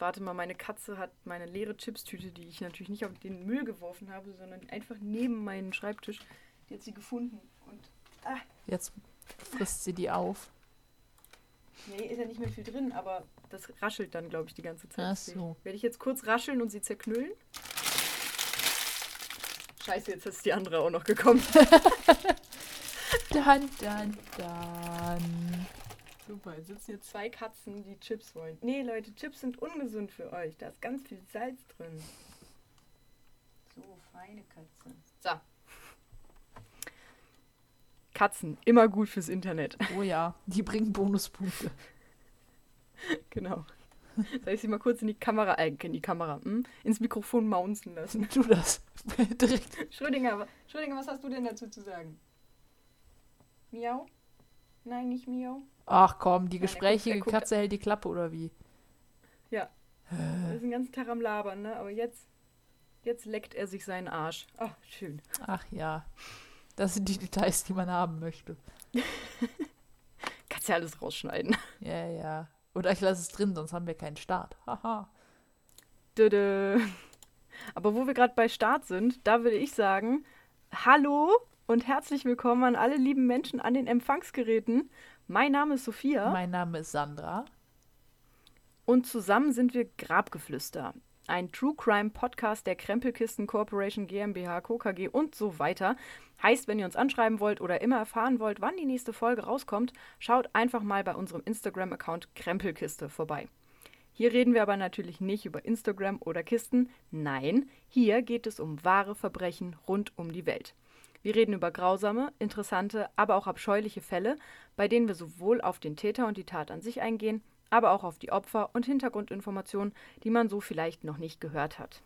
Warte mal, meine Katze hat meine leere Chipstüte, die ich natürlich nicht auf den Müll geworfen habe, sondern einfach neben meinen Schreibtisch. Die hat sie gefunden. Und ah, Jetzt frisst sie die auf. nee, ist ja nicht mehr viel drin, aber das raschelt dann, glaube ich, die ganze Zeit. Ach so. Werde ich jetzt kurz rascheln und sie zerknüllen? Scheiße, jetzt ist die andere auch noch gekommen. Dann, dann, dann. Super, jetzt sitzen hier zwei Katzen, die Chips wollen. Nee, Leute, Chips sind ungesund für euch. Da ist ganz viel Salz drin. So, feine Katze. So. Katzen, immer gut fürs Internet. Oh ja, die bringen Bonuspunkte. genau. Soll ich sie mal kurz in die Kamera, äh, in die Kamera, hm? ins Mikrofon maunzen lassen? Tu das. Direkt. Schrödinger, Schrödinger, was hast du denn dazu zu sagen? Miau? Nein, nicht Miau. Ach komm, die er guckt- Katze hält die Klappe oder wie? Ja. Er ist den ganzen Tag am Labern, ne? Aber jetzt, jetzt leckt er sich seinen Arsch. Ach, schön. Ach ja. Das sind die Details, die man haben möchte. Kannst ja alles rausschneiden. Ja, ja. Oder ich lasse es drin, sonst haben wir keinen Start. Haha. Dödö. Aber wo wir gerade bei Start sind, da würde ich sagen, hallo und herzlich willkommen an alle lieben Menschen an den Empfangsgeräten. Mein Name ist Sophia Mein Name ist Sandra. und zusammen sind wir Grabgeflüster. Ein True Crime Podcast der Krempelkisten Corporation GmbH, Co. KG und so weiter. Heißt, wenn ihr uns anschreiben wollt oder immer erfahren wollt, wann die nächste Folge rauskommt, schaut einfach mal bei unserem Instagram-Account Krempelkiste vorbei. Hier reden wir aber natürlich nicht über Instagram oder Kisten. Nein, hier geht es um wahre Verbrechen rund um die Welt. Wir reden über grausame, interessante, aber auch abscheuliche Fälle, bei denen wir sowohl auf den Täter und die Tat an sich eingehen, aber auch auf die Opfer und Hintergrundinformationen, die man so vielleicht noch nicht gehört hat.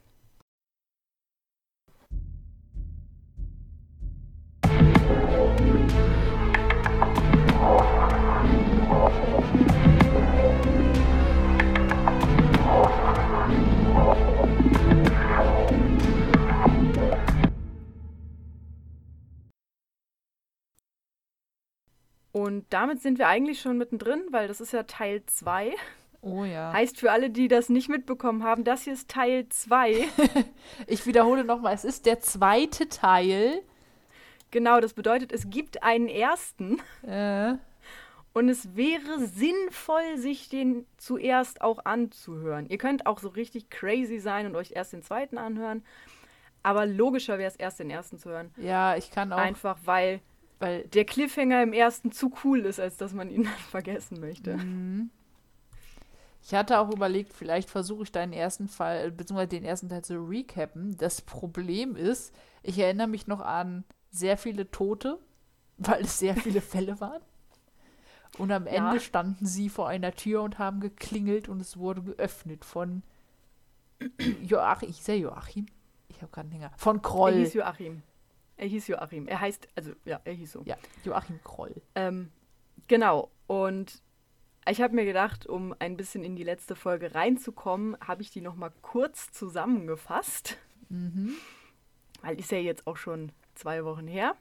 Und damit sind wir eigentlich schon mittendrin, weil das ist ja Teil 2. Oh ja. Heißt für alle, die das nicht mitbekommen haben, das hier ist Teil 2. Ich wiederhole nochmal, es ist der zweite Teil. genau, das bedeutet, es gibt einen ersten Äh, und es wäre sinnvoll, sich den zuerst auch anzuhören. Ihr könnt auch so richtig crazy sein und euch erst den zweiten anhören. Aber logischer wäre es erst den ersten zu hören. ja, ich kann auch, Einfach weil weil der Cliffhanger im ersten zu cool ist, als dass man ihn dann vergessen möchte. Mhm. Ich hatte auch überlegt, vielleicht versuche ich deinen ersten Fall, beziehungsweise den ersten Teil zu recappen. Das Problem ist, ich erinnere mich noch an sehr viele Tote, weil es sehr viele Fälle waren. Und am Ja. Ende standen sie vor einer Tür und haben geklingelt und es wurde geöffnet von Joachim. Ich sehe Joachim. Ich habe keinen Hänger. Von Er Kroll. hieß Joachim. Er hieß Joachim. Er heißt, also ja, er hieß so. Ja, Joachim Kroll. Ähm, genau. Und ich habe mir gedacht, um ein bisschen in die letzte Folge reinzukommen, habe ich die noch mal kurz zusammengefasst. Mhm. Weil ist ja jetzt auch schon zwei Wochen her.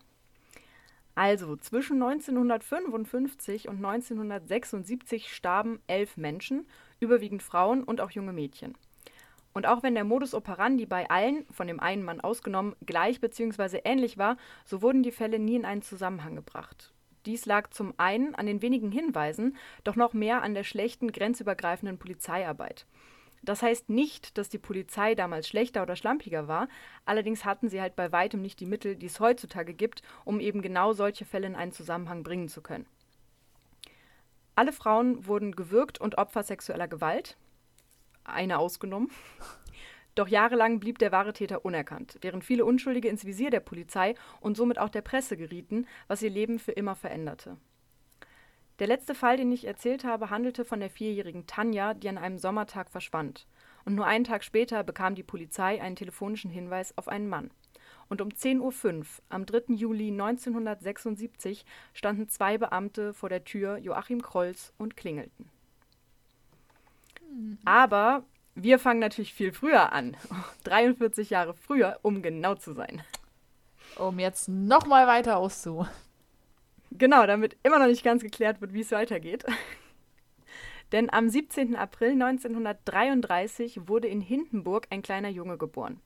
Also zwischen 1955 und 1976 starben elf Menschen, überwiegend Frauen und auch junge Mädchen. Und auch wenn der Modus operandi bei allen, von dem einen Mann ausgenommen, gleich bzw. ähnlich war, so wurden die Fälle nie in einen Zusammenhang gebracht. Dies lag zum einen an den wenigen Hinweisen, doch noch mehr an der schlechten grenzübergreifenden Polizeiarbeit. Das heißt nicht, dass die Polizei damals schlechter oder schlampiger war, allerdings hatten sie halt bei weitem nicht die Mittel, die es heutzutage gibt, um eben genau solche Fälle in einen Zusammenhang bringen zu können. Alle Frauen wurden gewürgt und Opfer sexueller Gewalt, eine ausgenommen. Doch jahrelang blieb der wahre Täter unerkannt, während viele Unschuldige ins Visier der Polizei und somit auch der Presse gerieten, was ihr Leben für immer veränderte. Der letzte Fall, den ich erzählt habe, handelte von der vierjährigen Tanja, die an einem Sommertag verschwand. Und nur einen Tag später bekam die Polizei einen telefonischen Hinweis auf einen Mann. Und um 10.05 Uhr am 3. Juli 1976 standen zwei Beamte vor der Tür Joachim Krolls und klingelten. Aber wir fangen natürlich viel früher an. 43 Jahre früher, um genau zu sein. Um jetzt nochmal weiter auszu. Genau, damit immer noch nicht ganz geklärt wird, wie es weitergeht. Denn am 17. April 1933 wurde in Hindenburg ein kleiner Junge geboren.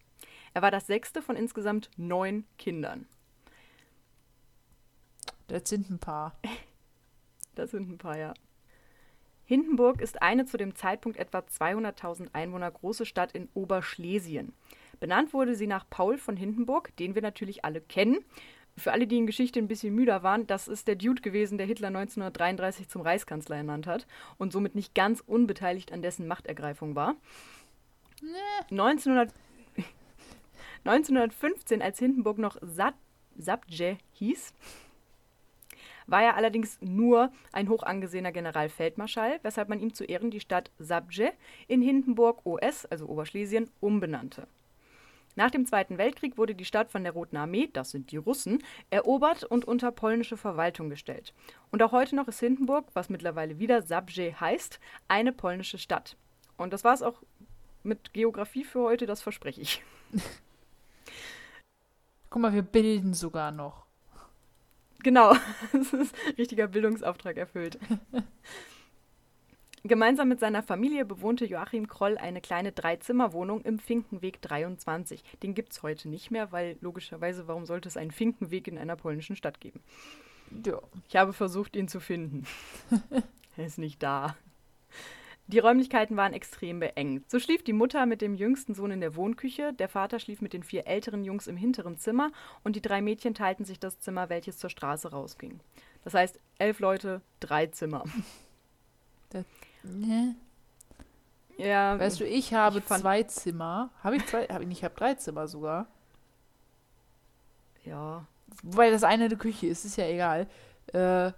Er war das sechste von insgesamt neun Kindern. Das sind ein paar. Das sind ein paar, ja. Hindenburg ist eine zu dem Zeitpunkt etwa 200.000 Einwohner große Stadt in Oberschlesien. Benannt wurde sie nach Paul von Hindenburg, den wir natürlich alle kennen. Für alle, die in Geschichte ein bisschen müder waren, das ist der Dude gewesen, der Hitler 1933 zum Reichskanzler ernannt hat und somit nicht ganz unbeteiligt an dessen Machtergreifung war. Nee. 1900, 1915, als Hindenburg noch Sabje hieß, war er allerdings nur ein hoch angesehener Generalfeldmarschall, weshalb man ihm zu Ehren die Stadt Sabje in Hindenburg OS, also Oberschlesien, umbenannte. Nach dem Zweiten Weltkrieg wurde die Stadt von der Roten Armee, das sind die Russen, erobert und unter polnische Verwaltung gestellt. Und auch heute noch ist Hindenburg, was mittlerweile wieder Sabje heißt, eine polnische Stadt. Und das war es auch mit Geografie für heute, das verspreche ich. Guck mal, wir bilden sogar noch. Genau, das ist richtiger Bildungsauftrag erfüllt. Gemeinsam mit seiner Familie bewohnte Joachim Kroll eine kleine Dreizimmerwohnung im Finkenweg 23. Den gibt es heute nicht mehr, weil logischerweise, warum sollte es einen Finkenweg in einer polnischen Stadt geben? Ja. Ich habe versucht, ihn zu finden. er ist nicht da. Die Räumlichkeiten waren extrem beengt. So schlief die Mutter mit dem jüngsten Sohn in der Wohnküche, der Vater schlief mit den vier älteren Jungs im hinteren Zimmer und die drei Mädchen teilten sich das Zimmer, welches zur Straße rausging. Das heißt, elf Leute, drei Zimmer. Das, ne? Ja. Weißt du, ich habe ich zwei Zimmer. Habe ich zwei? Hab ich nicht, ich habe drei Zimmer sogar. Ja. Weil das eine eine Küche ist, ist ja egal. Äh,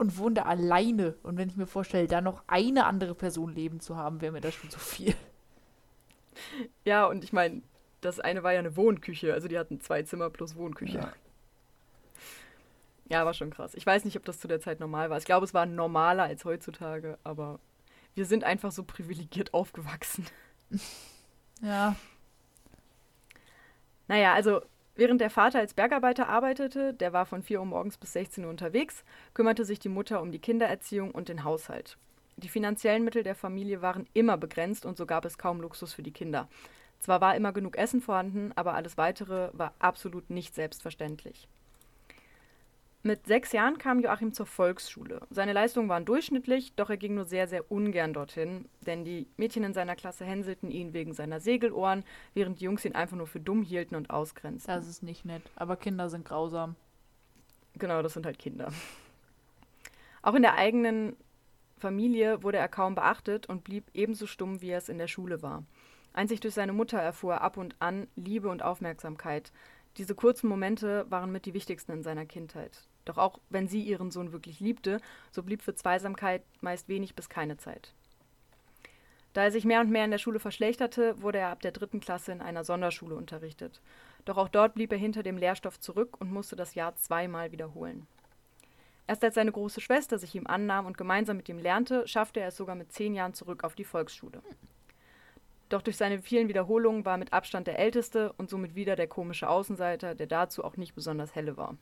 und wohne da alleine. Und wenn ich mir vorstelle, da noch eine andere Person leben zu haben, wäre mir das schon zu viel. Ja, und ich meine, das eine war ja eine Wohnküche. Also die hatten zwei Zimmer plus Wohnküche. Ja. ja, war schon krass. Ich weiß nicht, ob das zu der Zeit normal war. Ich glaube, es war normaler als heutzutage, aber wir sind einfach so privilegiert aufgewachsen. Ja. Naja, also Während der Vater als Bergarbeiter arbeitete, der war von 4 Uhr morgens bis 16 Uhr unterwegs, kümmerte sich die Mutter um die Kindererziehung und den Haushalt. Die finanziellen Mittel der Familie waren immer begrenzt und so gab es kaum Luxus für die Kinder. Zwar war immer genug Essen vorhanden, aber alles weitere war absolut nicht selbstverständlich. Mit sechs Jahren kam Joachim zur Volksschule. Seine Leistungen waren durchschnittlich, doch er ging nur sehr, sehr ungern dorthin, denn die Mädchen in seiner Klasse hänselten ihn wegen seiner Segelohren, während die Jungs ihn einfach nur für dumm hielten und ausgrenzten. Das ist nicht nett, aber Kinder sind grausam. Genau, das sind halt Kinder. Auch in der eigenen Familie wurde er kaum beachtet und blieb ebenso stumm, wie er es in der Schule war. Einzig durch seine Mutter erfuhr er ab und an Liebe und Aufmerksamkeit. Diese kurzen Momente waren mit die wichtigsten in seiner Kindheit. Doch auch wenn sie ihren Sohn wirklich liebte, so blieb für Zweisamkeit meist wenig bis keine Zeit. Da er sich mehr und mehr in der Schule verschlechterte, wurde er ab der dritten Klasse in einer Sonderschule unterrichtet. Doch auch dort blieb er hinter dem Lehrstoff zurück und musste das Jahr zweimal wiederholen. Erst als seine große Schwester sich ihm annahm und gemeinsam mit ihm lernte, schaffte er es sogar mit zehn Jahren zurück auf die Volksschule. Doch durch seine vielen Wiederholungen war er mit Abstand der Älteste und somit wieder der komische Außenseiter, der dazu auch nicht besonders helle war.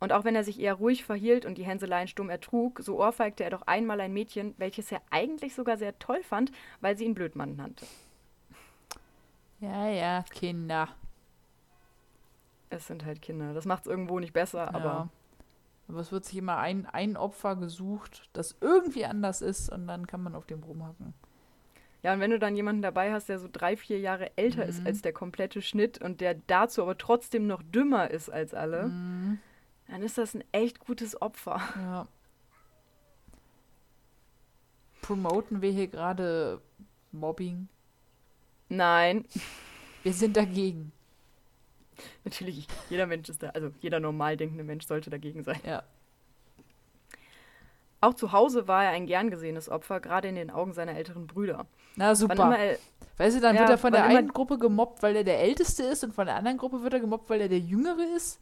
Und auch wenn er sich eher ruhig verhielt und die Hänseleien stumm ertrug, so ohrfeigte er doch einmal ein Mädchen, welches er eigentlich sogar sehr toll fand, weil sie ihn Blödmann nannte. Ja, ja, Kinder. Es sind halt Kinder. Das macht es irgendwo nicht besser, ja. aber. Aber es wird sich immer ein, ein Opfer gesucht, das irgendwie anders ist und dann kann man auf dem rumhacken. Ja, und wenn du dann jemanden dabei hast, der so drei, vier Jahre älter mhm. ist als der komplette Schnitt und der dazu aber trotzdem noch dümmer ist als alle, mhm dann ist das ein echt gutes Opfer. Ja. Promoten wir hier gerade Mobbing? Nein. Wir sind dagegen. Natürlich, jeder Mensch ist da, also jeder normal denkende Mensch sollte dagegen sein. Ja. Auch zu Hause war er ein gern gesehenes Opfer, gerade in den Augen seiner älteren Brüder. Na super. Er, weißt du, dann ja, wird er von der einen Gruppe gemobbt, weil er der Älteste ist und von der anderen Gruppe wird er gemobbt, weil er der Jüngere ist.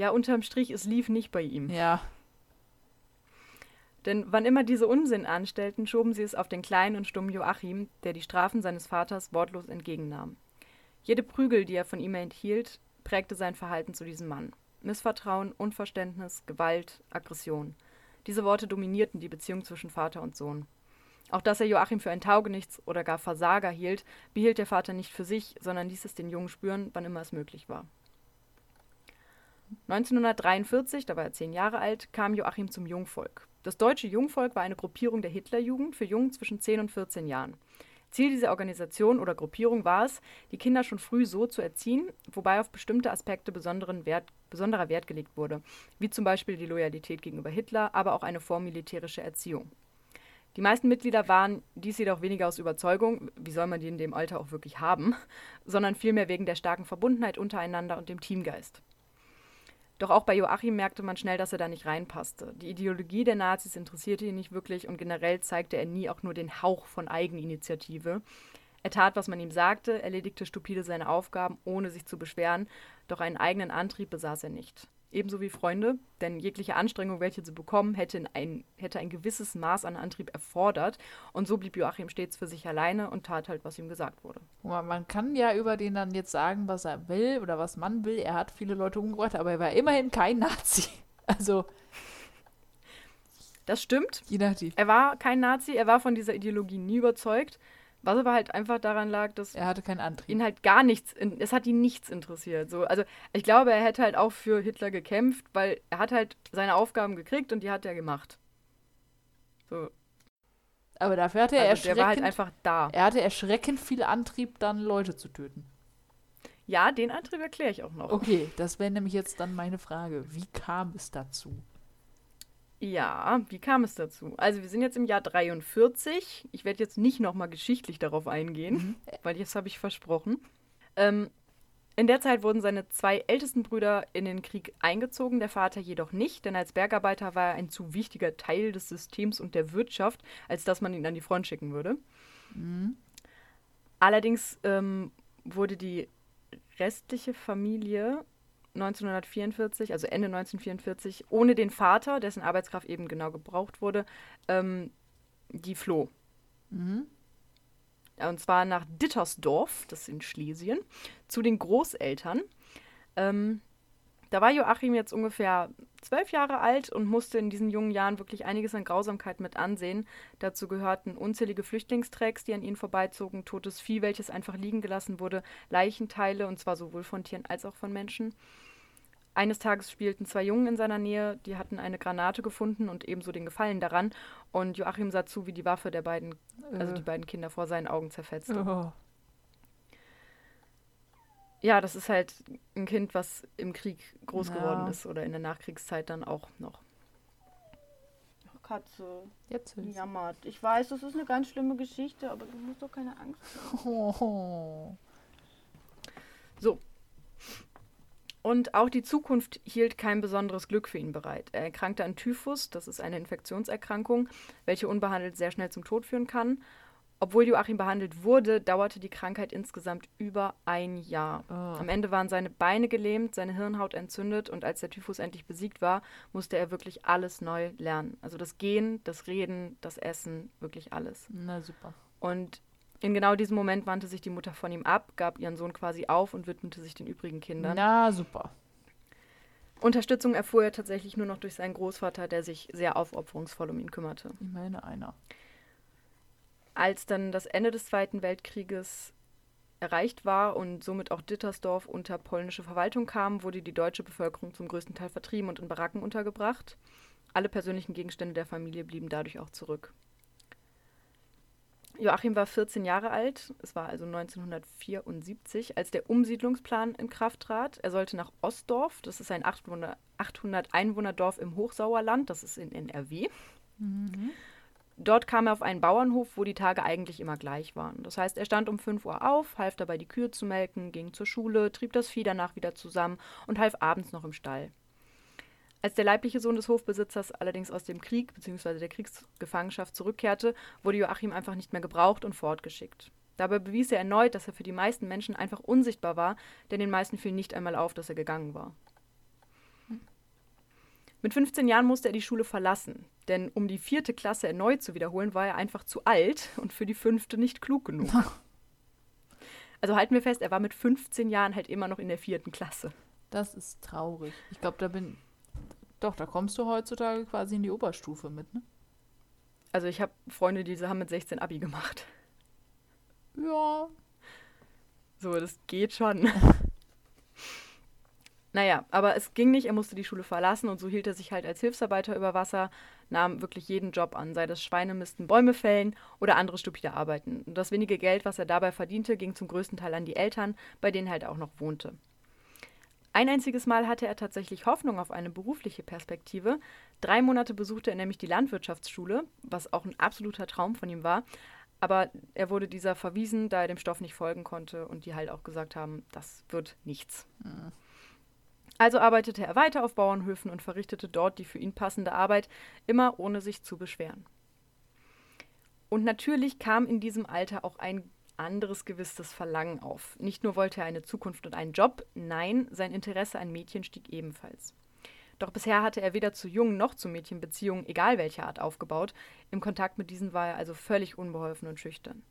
Ja, unterm Strich, es lief nicht bei ihm. Ja. Denn wann immer diese Unsinn anstellten, schoben sie es auf den kleinen und stummen Joachim, der die Strafen seines Vaters wortlos entgegennahm. Jede Prügel, die er von ihm enthielt, prägte sein Verhalten zu diesem Mann. Missvertrauen, Unverständnis, Gewalt, Aggression. Diese Worte dominierten die Beziehung zwischen Vater und Sohn. Auch dass er Joachim für ein Taugenichts oder gar Versager hielt, behielt der Vater nicht für sich, sondern ließ es den Jungen spüren, wann immer es möglich war. 1943, da war er zehn Jahre alt, kam Joachim zum Jungvolk. Das deutsche Jungvolk war eine Gruppierung der Hitlerjugend für Jungen zwischen 10 und 14 Jahren. Ziel dieser Organisation oder Gruppierung war es, die Kinder schon früh so zu erziehen, wobei auf bestimmte Aspekte Wert, besonderer Wert gelegt wurde, wie zum Beispiel die Loyalität gegenüber Hitler, aber auch eine vormilitärische Erziehung. Die meisten Mitglieder waren dies jedoch weniger aus Überzeugung, wie soll man die in dem Alter auch wirklich haben, sondern vielmehr wegen der starken Verbundenheit untereinander und dem Teamgeist. Doch auch bei Joachim merkte man schnell, dass er da nicht reinpasste. Die Ideologie der Nazis interessierte ihn nicht wirklich und generell zeigte er nie auch nur den Hauch von Eigeninitiative. Er tat, was man ihm sagte, erledigte stupide seine Aufgaben, ohne sich zu beschweren, doch einen eigenen Antrieb besaß er nicht ebenso wie Freunde, denn jegliche Anstrengung, welche zu bekommen, hätte ein, hätte ein gewisses Maß an Antrieb erfordert. Und so blieb Joachim stets für sich alleine und tat halt, was ihm gesagt wurde. Man kann ja über den dann jetzt sagen, was er will oder was man will. Er hat viele Leute umgebracht, aber er war immerhin kein Nazi. Also. Das stimmt. Je nachdem. Er war kein Nazi, er war von dieser Ideologie nie überzeugt. Was aber halt einfach daran lag, dass er hatte keinen Antrieb. ihn halt gar nichts, es hat ihn nichts interessiert. So, also ich glaube, er hätte halt auch für Hitler gekämpft, weil er hat halt seine Aufgaben gekriegt und die hat er gemacht. So. Aber dafür hatte er also erschreckend, der war halt einfach da. Er hatte erschreckend viel Antrieb, dann Leute zu töten. Ja, den Antrieb erkläre ich auch noch. Okay, das wäre nämlich jetzt dann meine Frage. Wie kam es dazu? Ja, wie kam es dazu? Also wir sind jetzt im Jahr 43. Ich werde jetzt nicht nochmal geschichtlich darauf eingehen, mhm. weil das habe ich versprochen. Ähm, in der Zeit wurden seine zwei ältesten Brüder in den Krieg eingezogen, der Vater jedoch nicht, denn als Bergarbeiter war er ein zu wichtiger Teil des Systems und der Wirtschaft, als dass man ihn an die Front schicken würde. Mhm. Allerdings ähm, wurde die restliche Familie 1944, also Ende 1944, ohne den Vater, dessen Arbeitskraft eben genau gebraucht wurde, ähm, die floh. Mhm. Und zwar nach Dittersdorf, das ist in Schlesien, zu den Großeltern. Ähm, da war Joachim jetzt ungefähr zwölf Jahre alt und musste in diesen jungen Jahren wirklich einiges an Grausamkeit mit ansehen. Dazu gehörten unzählige Flüchtlingstracks, die an ihnen vorbeizogen, totes Vieh, welches einfach liegen gelassen wurde, Leichenteile, und zwar sowohl von Tieren als auch von Menschen. Eines Tages spielten zwei Jungen in seiner Nähe, die hatten eine Granate gefunden und ebenso den Gefallen daran. Und Joachim sah zu, wie die Waffe der beiden, also die äh. beiden Kinder vor seinen Augen zerfetzte. Oh. Ja, das ist halt ein Kind, was im Krieg groß ja. geworden ist oder in der Nachkriegszeit dann auch noch. Katze. Jetzt jammert. Ich weiß, das ist eine ganz schlimme Geschichte, aber du musst doch keine Angst haben. Oh. So, und auch die Zukunft hielt kein besonderes Glück für ihn bereit. Er erkrankte an Typhus, das ist eine Infektionserkrankung, welche unbehandelt sehr schnell zum Tod führen kann. Obwohl Joachim behandelt wurde, dauerte die Krankheit insgesamt über ein Jahr. Oh. Am Ende waren seine Beine gelähmt, seine Hirnhaut entzündet und als der Typhus endlich besiegt war, musste er wirklich alles neu lernen. Also das Gehen, das Reden, das Essen, wirklich alles. Na super. Und in genau diesem Moment wandte sich die Mutter von ihm ab, gab ihren Sohn quasi auf und widmete sich den übrigen Kindern. Na, super. Unterstützung erfuhr er tatsächlich nur noch durch seinen Großvater, der sich sehr aufopferungsvoll um ihn kümmerte. Ich meine einer. Als dann das Ende des Zweiten Weltkrieges erreicht war und somit auch Dittersdorf unter polnische Verwaltung kam, wurde die deutsche Bevölkerung zum größten Teil vertrieben und in Baracken untergebracht. Alle persönlichen Gegenstände der Familie blieben dadurch auch zurück. Joachim war 14 Jahre alt, es war also 1974, als der Umsiedlungsplan in Kraft trat. Er sollte nach Ostdorf, das ist ein 800 Einwohnerdorf im Hochsauerland, das ist in NRW. Mhm. Dort kam er auf einen Bauernhof, wo die Tage eigentlich immer gleich waren. Das heißt, er stand um 5 Uhr auf, half dabei die Kühe zu melken, ging zur Schule, trieb das Vieh danach wieder zusammen und half abends noch im Stall. Als der leibliche Sohn des Hofbesitzers allerdings aus dem Krieg bzw. der Kriegsgefangenschaft zurückkehrte, wurde Joachim einfach nicht mehr gebraucht und fortgeschickt. Dabei bewies er erneut, dass er für die meisten Menschen einfach unsichtbar war, denn den meisten fiel nicht einmal auf, dass er gegangen war. Mit 15 Jahren musste er die Schule verlassen, denn um die vierte Klasse erneut zu wiederholen, war er einfach zu alt und für die fünfte nicht klug genug. Also halten wir fest, er war mit 15 Jahren halt immer noch in der vierten Klasse. Das ist traurig. Ich glaube, da bin Doch, da kommst du heutzutage quasi in die Oberstufe mit, ne? Also ich habe Freunde, die haben mit 16 Abi gemacht. Ja. So, das geht schon. naja, aber es ging nicht, er musste die Schule verlassen und so hielt er sich halt als Hilfsarbeiter über Wasser, nahm wirklich jeden Job an, sei das Schweinemisten, Bäume fällen oder andere stupide Arbeiten. Und das wenige Geld, was er dabei verdiente, ging zum größten Teil an die Eltern, bei denen er halt auch noch wohnte. Ein einziges Mal hatte er tatsächlich Hoffnung auf eine berufliche Perspektive. Drei Monate besuchte er nämlich die Landwirtschaftsschule, was auch ein absoluter Traum von ihm war. Aber er wurde dieser verwiesen, da er dem Stoff nicht folgen konnte und die halt auch gesagt haben, das wird nichts. Mhm. Also arbeitete er weiter auf Bauernhöfen und verrichtete dort die für ihn passende Arbeit, immer ohne sich zu beschweren. Und natürlich kam in diesem Alter auch ein anderes gewisses Verlangen auf. Nicht nur wollte er eine Zukunft und einen Job, nein, sein Interesse an Mädchen stieg ebenfalls. Doch bisher hatte er weder zu Jungen noch zu Mädchen Beziehungen, egal welcher Art, aufgebaut. Im Kontakt mit diesen war er also völlig unbeholfen und schüchtern.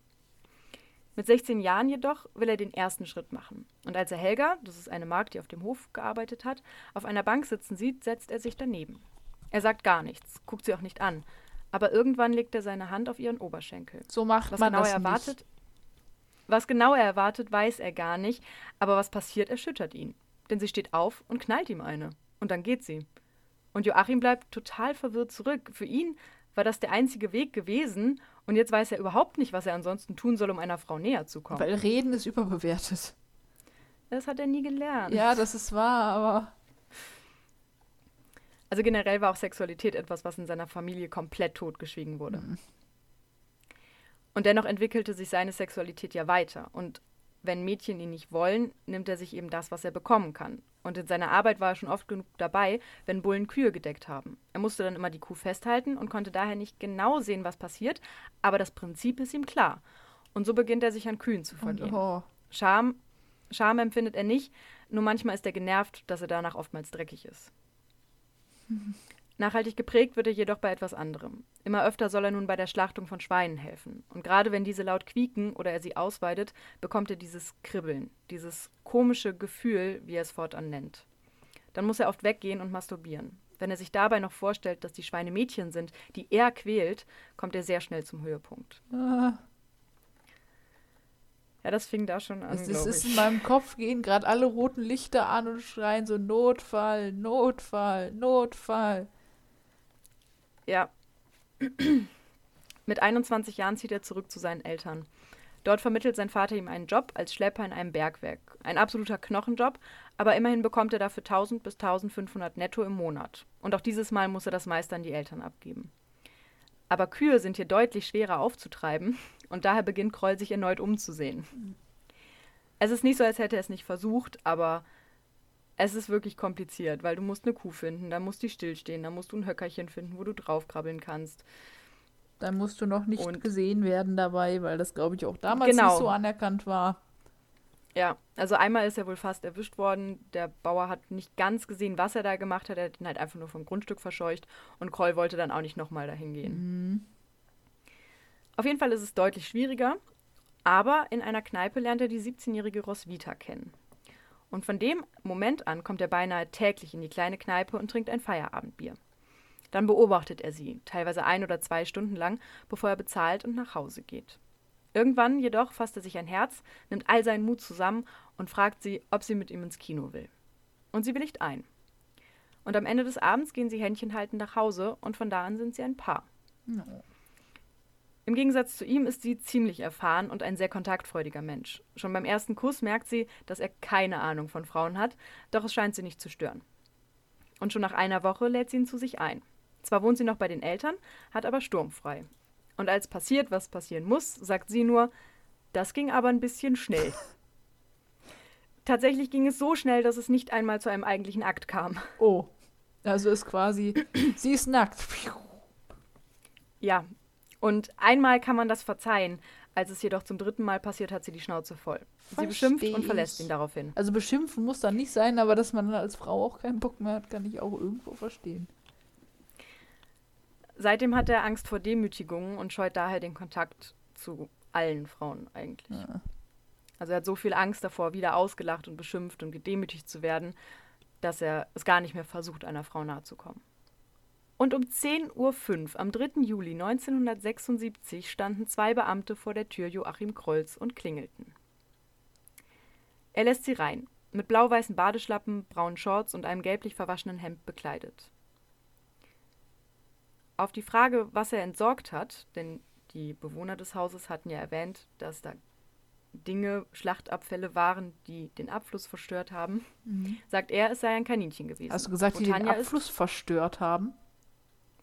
Mit 16 Jahren jedoch will er den ersten Schritt machen. Und als er Helga, das ist eine Magd, die auf dem Hof gearbeitet hat, auf einer Bank sitzen sieht, setzt er sich daneben. Er sagt gar nichts, guckt sie auch nicht an. Aber irgendwann legt er seine Hand auf ihren Oberschenkel. So macht was man genau das er erwartet, nicht. Was genau er erwartet, weiß er gar nicht, aber was passiert, erschüttert ihn. Denn sie steht auf und knallt ihm eine. Und dann geht sie. Und Joachim bleibt total verwirrt zurück. Für ihn war das der einzige Weg gewesen und jetzt weiß er überhaupt nicht, was er ansonsten tun soll, um einer Frau näher zu kommen. Weil Reden ist überbewertet. Das hat er nie gelernt. Ja, das ist wahr, aber. Also generell war auch Sexualität etwas, was in seiner Familie komplett totgeschwiegen wurde. Mhm. Und dennoch entwickelte sich seine Sexualität ja weiter. Und wenn Mädchen ihn nicht wollen, nimmt er sich eben das, was er bekommen kann. Und in seiner Arbeit war er schon oft genug dabei, wenn Bullen Kühe gedeckt haben. Er musste dann immer die Kuh festhalten und konnte daher nicht genau sehen, was passiert, aber das Prinzip ist ihm klar. Und so beginnt er sich an Kühen zu vergehen. Oh. Scham, Scham empfindet er nicht, nur manchmal ist er genervt, dass er danach oftmals dreckig ist. Nachhaltig geprägt wird er jedoch bei etwas anderem. Immer öfter soll er nun bei der Schlachtung von Schweinen helfen. Und gerade wenn diese laut quieken oder er sie ausweidet, bekommt er dieses Kribbeln, dieses komische Gefühl, wie er es fortan nennt. Dann muss er oft weggehen und masturbieren. Wenn er sich dabei noch vorstellt, dass die Schweine Mädchen sind, die er quält, kommt er sehr schnell zum Höhepunkt. Ah. Ja, das fing da schon an. Es, ist ich. in meinem Kopf gehen gerade alle roten Lichter an und schreien so Notfall, Notfall, Notfall. Ja. Mit 21 Jahren zieht er zurück zu seinen Eltern. Dort vermittelt sein Vater ihm einen Job als Schlepper in einem Bergwerk. Ein absoluter Knochenjob, aber immerhin bekommt er dafür 1000 bis 1500 netto im Monat. Und auch dieses Mal muss er das meiste an die Eltern abgeben. Aber Kühe sind hier deutlich schwerer aufzutreiben und daher beginnt Kroll sich erneut umzusehen. Es ist nicht so, als hätte er es nicht versucht, aber es ist wirklich kompliziert, weil du musst eine Kuh finden, dann muss die stillstehen, dann musst du ein Höckerchen finden, wo du draufkrabbeln kannst. Dann musst du noch nicht Und- gesehen werden dabei, weil das, glaube ich, auch damals Genau. nicht so anerkannt war. Ja, also einmal ist er wohl fast erwischt worden. Der Bauer hat nicht ganz gesehen, was er da gemacht hat. Er hat ihn halt einfach nur vom Grundstück verscheucht und Kroll wollte dann auch nicht nochmal dahin gehen. Mhm. Auf jeden Fall ist es deutlich schwieriger, aber in einer Kneipe lernt er die 17-jährige Roswitha kennen. Und von dem Moment an kommt er beinahe täglich in die kleine Kneipe und trinkt ein Feierabendbier. Dann beobachtet er sie, teilweise ein oder zwei Stunden lang, bevor er bezahlt und nach Hause geht. Irgendwann jedoch fasst er sich ein Herz, nimmt all seinen Mut zusammen und fragt sie, ob sie mit ihm ins Kino will. Und sie willigt ein. Und am Ende des Abends gehen sie Händchen haltend nach Hause und von da an sind sie ein Paar. No. Im Gegensatz zu ihm ist sie ziemlich erfahren und ein sehr kontaktfreudiger Mensch. Schon beim ersten Kuss merkt sie, dass er keine Ahnung von Frauen hat, doch es scheint sie nicht zu stören. Und schon nach einer Woche lädt sie ihn zu sich ein. Zwar wohnt sie noch bei den Eltern, hat aber sturmfrei. Und als passiert, was passieren muss, sagt sie nur, das ging aber ein bisschen schnell. Tatsächlich ging es so schnell, dass es nicht einmal zu einem eigentlichen Akt kam. Oh. Also ist quasi, sie ist nackt. Ja, und einmal kann man das verzeihen. Als es jedoch zum dritten Mal passiert, hat sie die Schnauze voll. Sie beschimpft Versteh und verlässt ich. ihn daraufhin. Also beschimpfen muss dann nicht sein, aber dass man als Frau auch keinen Bock mehr hat, kann ich auch irgendwo verstehen. Seitdem hat er Angst vor Demütigungen und scheut daher den Kontakt zu allen Frauen eigentlich. Ja. Also er hat so viel Angst davor, wieder ausgelacht und beschimpft und gedemütigt zu werden, dass er es gar nicht mehr versucht, einer Frau nahe zu kommen. Und um 10.05 Uhr am 3. Juli 1976 standen zwei Beamte vor der Tür Joachim Krolls und klingelten. Er lässt sie rein, mit blau-weißen Badeschlappen, braunen Shorts und einem gelblich verwaschenen Hemd bekleidet. Auf die Frage, was er entsorgt hat, denn die Bewohner des Hauses hatten ja erwähnt, dass da Dinge, Schlachtabfälle waren, die den Abfluss verstört haben, mhm. sagt er, es sei ein Kaninchen gewesen. Hast du gesagt, die den Abfluss verstört haben?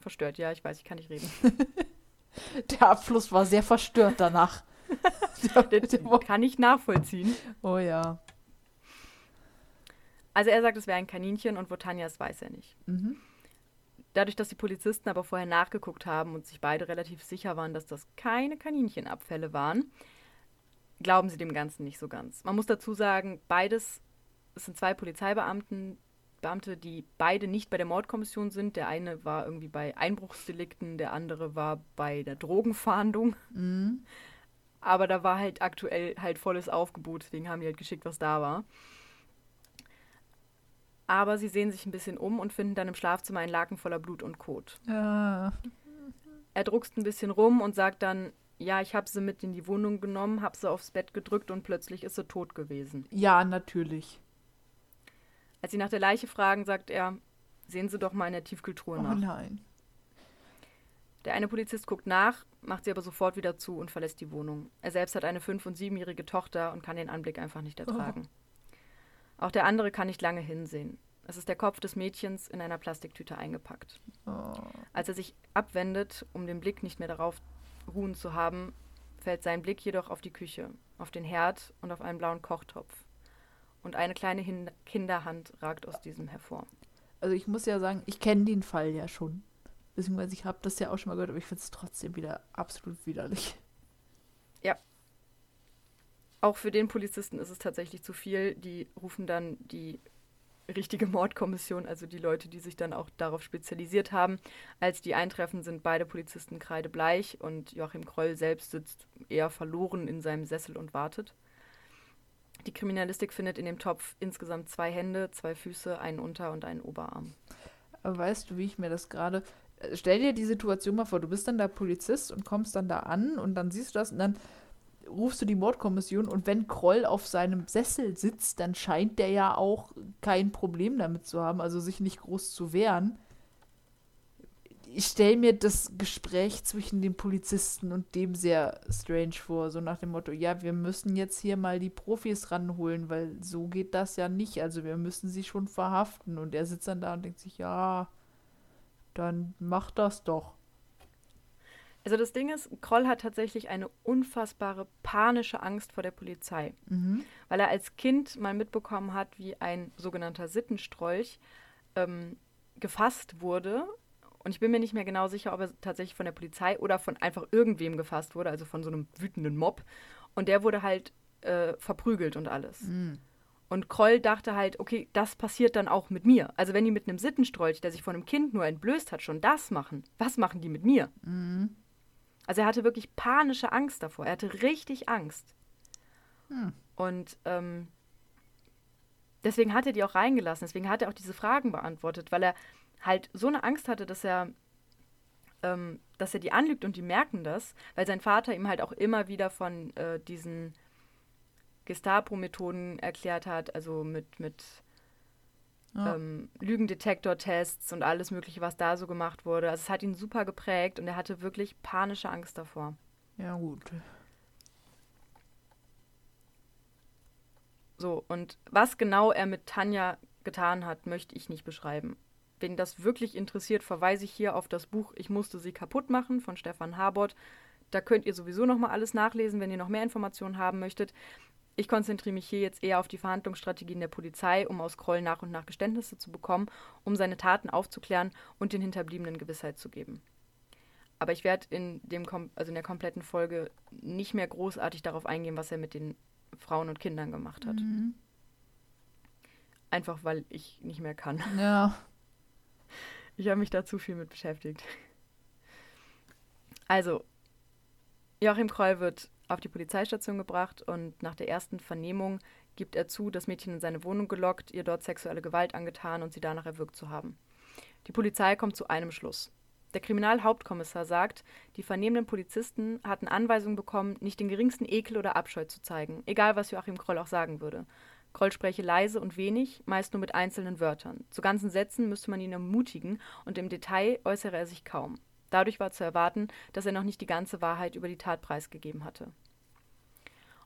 Verstört, ja, ich weiß, ich kann nicht reden. Der Abfluss war sehr verstört danach. kann ich nachvollziehen. Oh ja. Also er sagt, es wäre ein Kaninchen und wo Tanja ist, weiß er nicht. Mhm. Dadurch, dass die Polizisten aber vorher nachgeguckt haben und sich beide relativ sicher waren, dass das keine Kaninchenabfälle waren, glauben sie dem Ganzen nicht so ganz. Man muss dazu sagen, beides, es sind zwei Polizeibeamten, Beamte, die beide nicht bei der Mordkommission sind. Der eine war irgendwie bei Einbruchsdelikten, der andere war bei der Drogenfahndung. Mhm. Aber da war halt aktuell halt volles Aufgebot, deswegen haben die halt geschickt, was da war. Aber sie sehen sich ein bisschen um und finden dann im Schlafzimmer ein Laken voller Blut und Kot. Ja. Er druckst ein bisschen rum und sagt dann, ja, ich habe sie mit in die Wohnung genommen, habe sie aufs Bett gedrückt und plötzlich ist sie tot gewesen. Ja, natürlich. Als sie nach der Leiche fragen, sagt er, sehen Sie doch mal in der Tiefkühltruhe oh, nach. Oh nein. Der eine Polizist guckt nach, macht sie aber sofort wieder zu und verlässt die Wohnung. Er selbst hat eine fünf- und siebenjährige Tochter und kann den Anblick einfach nicht ertragen. Oh. Auch der andere kann nicht lange hinsehen. Es ist der Kopf des Mädchens in einer Plastiktüte eingepackt. Oh. Als er sich abwendet, um den Blick nicht mehr darauf ruhen zu haben, fällt sein Blick jedoch auf die Küche, auf den Herd und auf einen blauen Kochtopf. Und eine kleine Hin Kinderhand ragt aus diesem hervor. Also ich muss ja sagen, ich kenne den Fall ja schon. Beziehungsweise ich habe das ja auch schon mal gehört, aber ich finde es trotzdem wieder absolut widerlich. Ja. Auch für den Polizisten ist es tatsächlich zu viel. Die rufen dann die richtige Mordkommission, also die Leute, die sich dann auch darauf spezialisiert haben. Als die eintreffen, sind beide Polizisten kreidebleich und Joachim Kroll selbst sitzt eher verloren in seinem Sessel und wartet. Die Kriminalistik findet in dem Topf insgesamt zwei Hände, zwei Füße, einen Unter- und einen Oberarm. Aber weißt du, wie ich mir das gerade. Äh, stell dir die Situation mal vor, du bist dann der Polizist und kommst dann da an und dann siehst du das und dann rufst du die Mordkommission und wenn Kroll auf seinem Sessel sitzt, dann scheint der ja auch kein Problem damit zu haben, also sich nicht groß zu wehren. Ich stelle mir das Gespräch zwischen dem Polizisten und dem sehr strange vor, so nach dem Motto, ja, wir müssen jetzt hier mal die Profis ranholen, weil so geht das ja nicht, also wir müssen sie schon verhaften und er sitzt dann da und denkt sich, ja, dann mach das doch. Also das Ding ist, Kroll hat tatsächlich eine unfassbare panische Angst vor der Polizei, mhm. weil er als Kind mal mitbekommen hat, wie ein sogenannter Sittenstrolch ähm, gefasst wurde. Und ich bin mir nicht mehr genau sicher, ob er tatsächlich von der Polizei oder von einfach irgendwem gefasst wurde, also von so einem wütenden Mob. Und der wurde halt äh, verprügelt und alles. Mhm. Und Kroll dachte halt, okay, das passiert dann auch mit mir. Also wenn die mit einem Sittenstrolch, der sich von einem Kind nur entblößt hat, schon das machen, was machen die mit mir? Mhm. Also er hatte wirklich panische Angst davor. Er hatte richtig Angst. Hm. Und ähm, deswegen hat er die auch reingelassen. Deswegen hat er auch diese Fragen beantwortet, weil er halt so eine Angst hatte, dass er, ähm, dass er die anlügt und die merken das, weil sein Vater ihm halt auch immer wieder von äh, diesen Gestapo-Methoden erklärt hat, also mit, mit ja. ähm, Lügendetektor-Tests und alles Mögliche, was da so gemacht wurde. Also es hat ihn super geprägt und er hatte wirklich panische Angst davor. Ja, gut. So, und was genau er mit Tanja getan hat, möchte ich nicht beschreiben. Wen das wirklich interessiert, verweise ich hier auf das Buch Ich musste sie kaputt machen von Stefan Habort. Da könnt ihr sowieso noch mal alles nachlesen, wenn ihr noch mehr Informationen haben möchtet. Ich konzentriere mich hier jetzt eher auf die Verhandlungsstrategien der Polizei, um aus Kroll nach und nach Geständnisse zu bekommen, um seine Taten aufzuklären und den Hinterbliebenen Gewissheit zu geben. Aber ich werde in, also in der kompletten Folge nicht mehr großartig darauf eingehen, was er mit den Frauen und Kindern gemacht hat. Mhm. Einfach weil ich nicht mehr kann. Ja. Ich habe mich da zu viel mit beschäftigt. Also, Joachim Kroll wird auf die Polizeistation gebracht und nach der ersten Vernehmung gibt er zu, das Mädchen in seine Wohnung gelockt, ihr dort sexuelle Gewalt angetan und sie danach erwürgt zu haben. Die Polizei kommt zu einem Schluss. Der Kriminalhauptkommissar sagt, die vernehmenden Polizisten hatten Anweisungen bekommen, nicht den geringsten Ekel oder Abscheu zu zeigen, egal was Joachim Kroll auch sagen würde. Kroll spreche leise und wenig, meist nur mit einzelnen Wörtern. Zu ganzen Sätzen müsste man ihn ermutigen und im Detail äußere er sich kaum. Dadurch war zu erwarten, dass er noch nicht die ganze Wahrheit über die Tat preisgegeben hatte.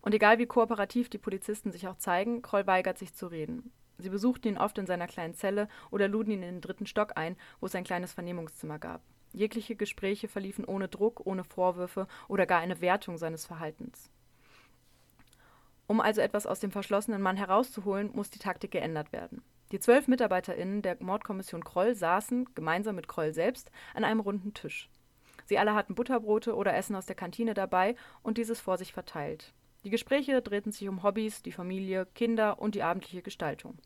Und egal wie kooperativ die Polizisten sich auch zeigen, Kroll weigert sich zu reden. Sie besuchten ihn oft in seiner kleinen Zelle oder luden ihn in den dritten Stock ein, wo es ein kleines Vernehmungszimmer gab. Jegliche Gespräche verliefen ohne Druck, ohne Vorwürfe oder gar eine Wertung seines Verhaltens. Um also etwas aus dem verschlossenen Mann herauszuholen, muss die Taktik geändert werden. Die zwölf MitarbeiterInnen der Mordkommission Kroll saßen, gemeinsam mit Kroll selbst, an einem runden Tisch. Sie alle hatten Butterbrote oder Essen aus der Kantine dabei und dieses vor sich verteilt. Die Gespräche drehten sich um Hobbys, die Familie, Kinder und die abendliche Gestaltung.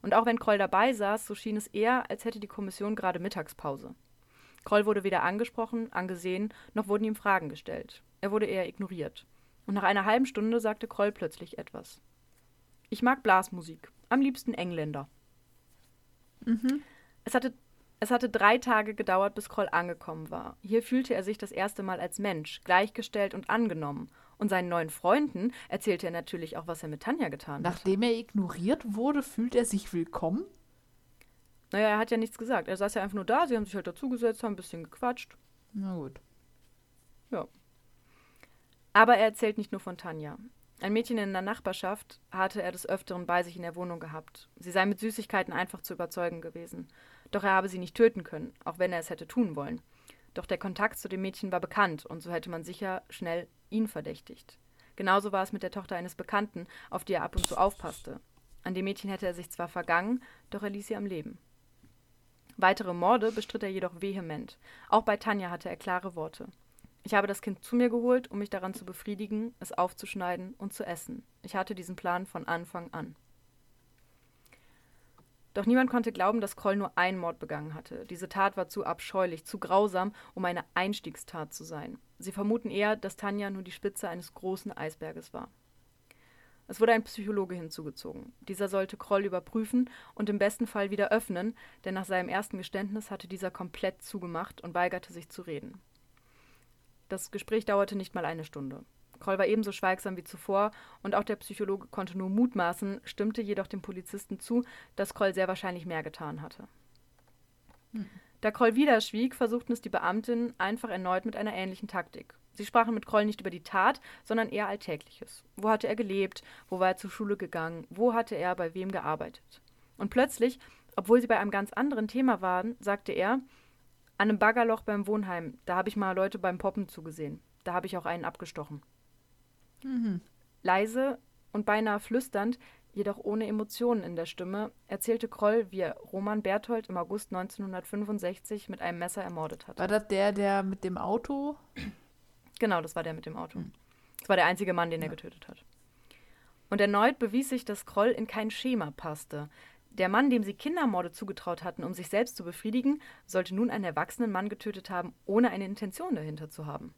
Und auch wenn Kroll dabei saß, so schien es eher, als hätte die Kommission gerade Mittagspause. Kroll wurde weder angesprochen, angesehen, noch wurden ihm Fragen gestellt. Er wurde eher ignoriert und nach einer halben Stunde sagte Kroll plötzlich etwas. Ich mag Blasmusik, am liebsten Engländer. Mhm. Es, hatte, es hatte drei Tage gedauert, bis Kroll angekommen war. Hier fühlte er sich das erste Mal als Mensch, gleichgestellt und angenommen. Und seinen neuen Freunden erzählte er natürlich auch, was er mit Tanja getan hat. Nachdem er ignoriert wurde, fühlt er sich willkommen? Naja, er hat ja nichts gesagt. Er saß ja einfach nur da, sie haben sich halt dazugesetzt, haben ein bisschen gequatscht. Na gut. Ja. Aber er erzählt nicht nur von Tanja. Ein Mädchen in der Nachbarschaft hatte er des Öfteren bei sich in der Wohnung gehabt. Sie sei mit Süßigkeiten einfach zu überzeugen gewesen. Doch er habe sie nicht töten können, auch wenn er es hätte tun wollen. Doch der Kontakt zu dem Mädchen war bekannt und so hätte man sicher schnell ihn verdächtigt. Genauso war es mit der Tochter eines Bekannten, auf die er ab und zu aufpasste. An dem Mädchen hätte er sich zwar vergangen, doch er ließ sie am Leben. Weitere Morde bestritt er jedoch vehement. Auch bei Tanja hatte er klare Worte. Ich habe das Kind zu mir geholt, um mich daran zu befriedigen, es aufzuschneiden und zu essen. Ich hatte diesen Plan von Anfang an. Doch niemand konnte glauben, dass Kroll nur einen Mord begangen hatte. Diese Tat war zu abscheulich, zu grausam, um eine Einstiegstat zu sein. Sie vermuten eher, dass Tanja nur die Spitze eines großen Eisberges war. Es wurde ein Psychologe hinzugezogen. Dieser sollte Kroll überprüfen und im besten Fall wieder öffnen, denn nach seinem ersten Geständnis hatte dieser komplett zugemacht und weigerte sich zu reden. Das Gespräch dauerte nicht mal eine Stunde. Kroll war ebenso schweigsam wie zuvor und auch der Psychologe konnte nur mutmaßen, stimmte jedoch dem Polizisten zu, dass Kroll sehr wahrscheinlich mehr getan hatte. Hm. Da Kroll wieder schwieg, versuchten es die Beamtinnen einfach erneut mit einer ähnlichen Taktik. Sie sprachen mit Kroll nicht über die Tat, sondern eher Alltägliches. Wo hatte er gelebt? Wo war er zur Schule gegangen? Wo hatte er bei wem gearbeitet? Und plötzlich, obwohl sie bei einem ganz anderen Thema waren, sagte er, an einem Baggerloch beim Wohnheim, da habe ich mal Leute beim Poppen zugesehen. Da habe ich auch einen abgestochen. Mhm. Leise und beinahe flüsternd, jedoch ohne Emotionen in der Stimme, erzählte Kroll, wie er Roman Berthold im August 1965 mit einem Messer ermordet hat. War das der, der mit dem Auto? Genau, das war der mit dem Auto. Mhm. Das war der einzige Mann, den ja. er getötet hat. Und erneut bewies sich, dass Kroll in kein Schema passte. Der Mann, dem sie Kindermorde zugetraut hatten, um sich selbst zu befriedigen, sollte nun einen erwachsenen Mann getötet haben, ohne eine Intention dahinter zu haben.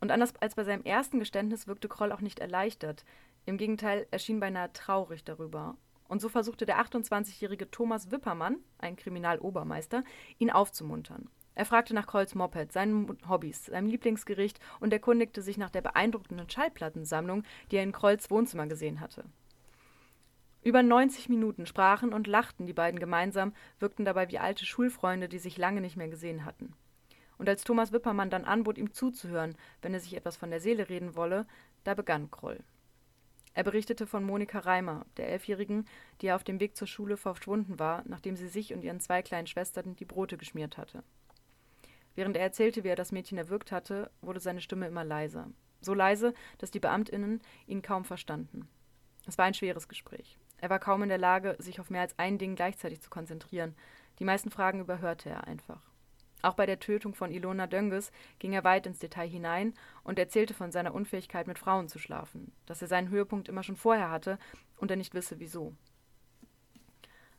Und anders als bei seinem ersten Geständnis wirkte Kroll auch nicht erleichtert. Im Gegenteil, er schien beinahe traurig darüber. Und so versuchte der 28-jährige Thomas Wippermann, ein Kriminalobermeister, ihn aufzumuntern. Er fragte nach Krolls Moped, seinen Hobbys, seinem Lieblingsgericht und erkundigte sich nach der beeindruckenden Schallplattensammlung, die er in Krolls Wohnzimmer gesehen hatte. Über 90 Minuten sprachen und lachten die beiden gemeinsam, wirkten dabei wie alte Schulfreunde, die sich lange nicht mehr gesehen hatten. Und als Thomas Wippermann dann anbot, ihm zuzuhören, wenn er sich etwas von der Seele reden wolle, da begann Kroll. Er berichtete von Monika Reimer, der Elfjährigen, die auf dem Weg zur Schule verschwunden war, nachdem sie sich und ihren zwei kleinen Schwestern die Brote geschmiert hatte. Während er erzählte, wie er das Mädchen erwürgt hatte, wurde seine Stimme immer leiser. So leise, dass die Beamtinnen ihn kaum verstanden. Es war ein schweres Gespräch. Er war kaum in der Lage, sich auf mehr als ein Ding gleichzeitig zu konzentrieren. Die meisten Fragen überhörte er einfach. Auch bei der Tötung von Ilona Dönges ging er weit ins Detail hinein und erzählte von seiner Unfähigkeit, mit Frauen zu schlafen, dass er seinen Höhepunkt immer schon vorher hatte und er nicht wisse wieso.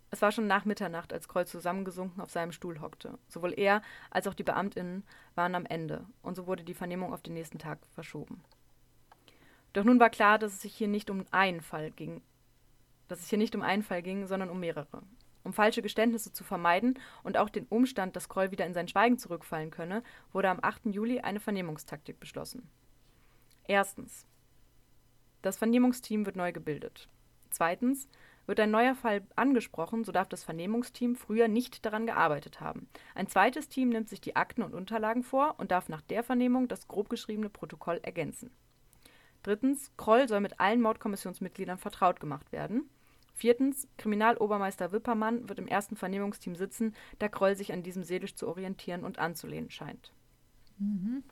Es war schon nach Mitternacht, als Kroll zusammengesunken auf seinem Stuhl hockte. Sowohl er als auch die Beamtinnen waren am Ende, und so wurde die Vernehmung auf den nächsten Tag verschoben. Doch nun war klar, dass es sich hier nicht um einen Fall ging, dass es hier nicht um einen Fall ging, sondern um mehrere. Um falsche Geständnisse zu vermeiden und auch den Umstand, dass Kroll wieder in sein Schweigen zurückfallen könne, wurde am 8. Juli eine Vernehmungstaktik beschlossen. Erstens. Das Vernehmungsteam wird neu gebildet. Zweitens. Wird ein neuer Fall angesprochen, so darf das Vernehmungsteam früher nicht daran gearbeitet haben. Ein zweites Team nimmt sich die Akten und Unterlagen vor und darf nach der Vernehmung das grob geschriebene Protokoll ergänzen. Drittens, Kroll soll mit allen Mordkommissionsmitgliedern vertraut gemacht werden. Viertens, Kriminalobermeister Wippermann wird im ersten Vernehmungsteam sitzen, da Kroll sich an diesem seelisch zu orientieren und anzulehnen scheint. Mhm.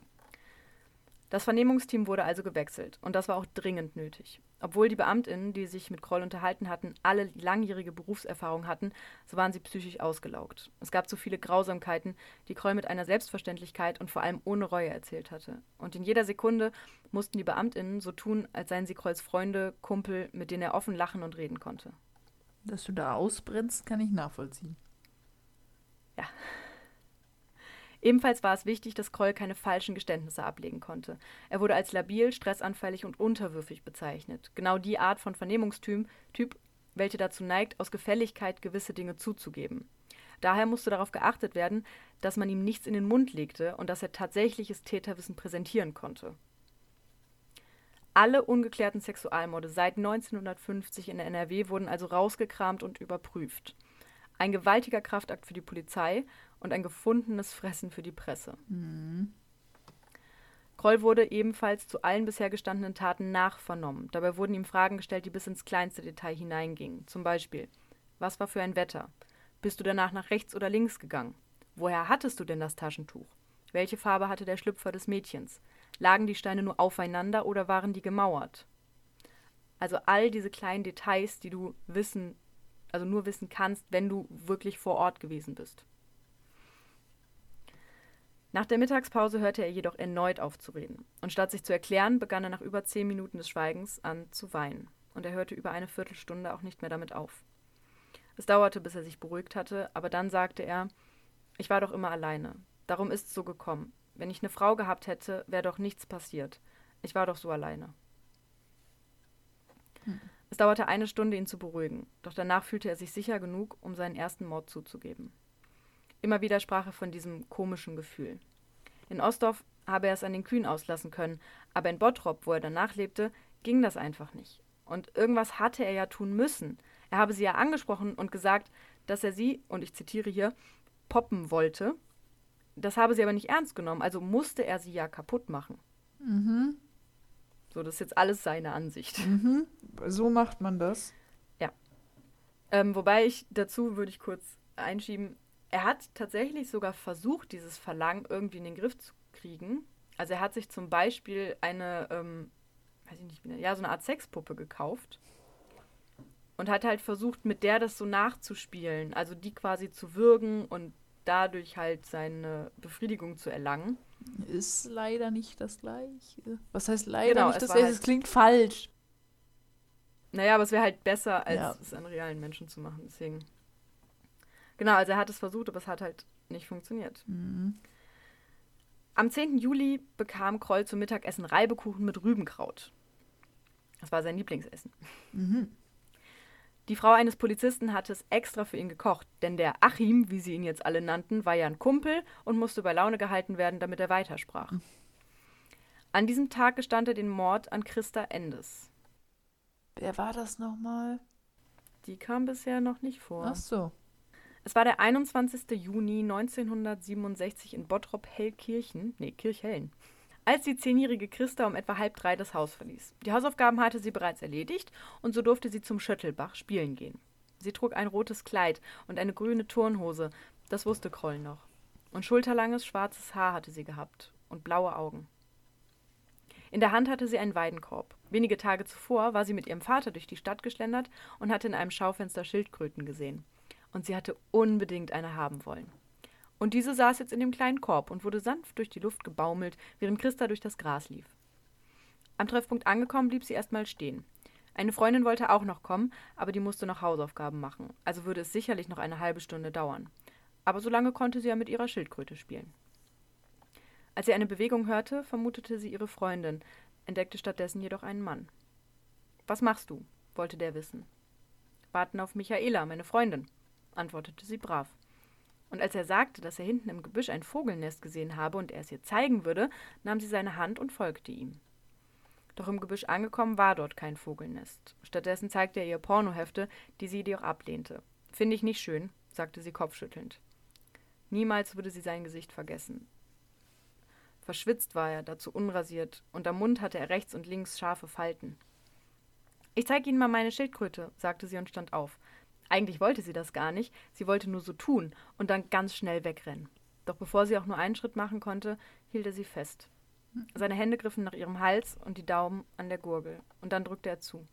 Das Vernehmungsteam wurde also gewechselt und das war auch dringend nötig. Obwohl die Beamtinnen, die sich mit Kroll unterhalten hatten, alle langjährige Berufserfahrung hatten, so waren sie psychisch ausgelaugt. Es gab so viele Grausamkeiten, die Kroll mit einer Selbstverständlichkeit und vor allem ohne Reue erzählt hatte. Und in jeder Sekunde mussten die Beamtinnen so tun, als seien sie Krolls Freunde, Kumpel, mit denen er offen lachen und reden konnte. Dass du da ausbrennst, kann ich nachvollziehen. Ja, Ebenfalls war es wichtig, dass Kroll keine falschen Geständnisse ablegen konnte. Er wurde als labil, stressanfällig und unterwürfig bezeichnet. Genau die Art von Vernehmungstyp, typ, welche dazu neigt, aus Gefälligkeit gewisse Dinge zuzugeben. Daher musste darauf geachtet werden, dass man ihm nichts in den Mund legte und dass er tatsächliches Täterwissen präsentieren konnte. Alle ungeklärten Sexualmorde seit 1950 in der NRW wurden also rausgekramt und überprüft. Ein gewaltiger Kraftakt für die Polizei und ein gefundenes Fressen für die Presse. Mhm. Kroll wurde ebenfalls zu allen bisher gestandenen Taten nachvernommen. Dabei wurden ihm Fragen gestellt, die bis ins kleinste Detail hineingingen. Zum Beispiel: Was war für ein Wetter? Bist du danach nach rechts oder links gegangen? Woher hattest du denn das Taschentuch? Welche Farbe hatte der Schlüpfer des Mädchens? Lagen die Steine nur aufeinander oder waren die gemauert? Also all diese kleinen Details, die du wissen, also nur wissen kannst, wenn du wirklich vor Ort gewesen bist. Nach der Mittagspause hörte er jedoch erneut auf zu reden. Und statt sich zu erklären, begann er nach über zehn Minuten des Schweigens an zu weinen. Und er hörte über eine Viertelstunde auch nicht mehr damit auf. Es dauerte, bis er sich beruhigt hatte, aber dann sagte er, ich war doch immer alleine. Darum ist es so gekommen. Wenn ich eine Frau gehabt hätte, wäre doch nichts passiert. Ich war doch so alleine. Hm. Es dauerte eine Stunde, ihn zu beruhigen, doch danach fühlte er sich sicher genug, um seinen ersten Mord zuzugeben. Immer wieder sprach er von diesem komischen Gefühl. In Ostdorf habe er es an den Kühen auslassen können, aber in Bottrop, wo er danach lebte, ging das einfach nicht. Und irgendwas hatte er ja tun müssen. Er habe sie ja angesprochen und gesagt, dass er sie, und ich zitiere hier, poppen wollte. Das habe sie aber nicht ernst genommen, also musste er sie ja kaputt machen. Mhm. So, das ist jetzt alles seine Ansicht. Mhm. So macht man das. Ja. Ähm, wobei ich dazu würde ich kurz einschieben, er hat tatsächlich sogar versucht, dieses Verlangen irgendwie in den Griff zu kriegen. Also er hat sich zum Beispiel eine, ähm, weiß ich nicht, ja, so eine Art Sexpuppe gekauft und hat halt versucht, mit der das so nachzuspielen, also die quasi zu würgen und dadurch halt seine Befriedigung zu erlangen. Ist leider nicht das gleiche. Was heißt leider genau, nicht das gleiche? Halt es klingt falsch. Naja, aber es wäre halt besser, als ja. es an realen Menschen zu machen. Deswegen. Genau, also er hat es versucht, aber es hat halt nicht funktioniert. Mhm. Am 10. Juli bekam Kroll zum Mittagessen Reibekuchen mit Rübenkraut. Das war sein Lieblingsessen. Mhm. Die Frau eines Polizisten hatte es extra für ihn gekocht, denn der Achim, wie sie ihn jetzt alle nannten, war ja ein Kumpel und musste bei Laune gehalten werden, damit er weitersprach. Mhm. An diesem Tag gestand er den Mord an Christa Endes. Wer war das nochmal? Die kam bisher noch nicht vor. Ach so. Es war der 21. Juni 1967 in Bottrop-Hellkirchen, nee, Kirchhellen, als die zehnjährige Christa um etwa halb drei das Haus verließ. Die Hausaufgaben hatte sie bereits erledigt und so durfte sie zum Schöttelbach spielen gehen. Sie trug ein rotes Kleid und eine grüne Turnhose, das wusste Kroll noch. Und schulterlanges schwarzes Haar hatte sie gehabt und blaue Augen. In der Hand hatte sie einen Weidenkorb. Wenige Tage zuvor war sie mit ihrem Vater durch die Stadt geschlendert und hatte in einem Schaufenster Schildkröten gesehen und sie hatte unbedingt eine haben wollen. Und diese saß jetzt in dem kleinen Korb und wurde sanft durch die Luft gebaumelt, während Christa durch das Gras lief. Am Treffpunkt angekommen blieb sie erstmal stehen. Eine Freundin wollte auch noch kommen, aber die musste noch Hausaufgaben machen, also würde es sicherlich noch eine halbe Stunde dauern. Aber so lange konnte sie ja mit ihrer Schildkröte spielen. Als sie eine Bewegung hörte, vermutete sie ihre Freundin, entdeckte stattdessen jedoch einen Mann. Was machst du? wollte der wissen. Warten auf Michaela, meine Freundin, antwortete sie brav. Und als er sagte, dass er hinten im Gebüsch ein Vogelnest gesehen habe und er es ihr zeigen würde, nahm sie seine Hand und folgte ihm. Doch im Gebüsch angekommen war dort kein Vogelnest. Stattdessen zeigte er ihr Pornohefte, die sie jedoch ablehnte. Finde ich nicht schön, sagte sie kopfschüttelnd. Niemals würde sie sein Gesicht vergessen. Verschwitzt war er, dazu unrasiert, und am Mund hatte er rechts und links scharfe Falten. Ich zeige Ihnen mal meine Schildkröte, sagte sie und stand auf. Eigentlich wollte sie das gar nicht, sie wollte nur so tun und dann ganz schnell wegrennen. Doch bevor sie auch nur einen Schritt machen konnte, hielt er sie fest. Seine Hände griffen nach ihrem Hals und die Daumen an der Gurgel, und dann drückte er zu.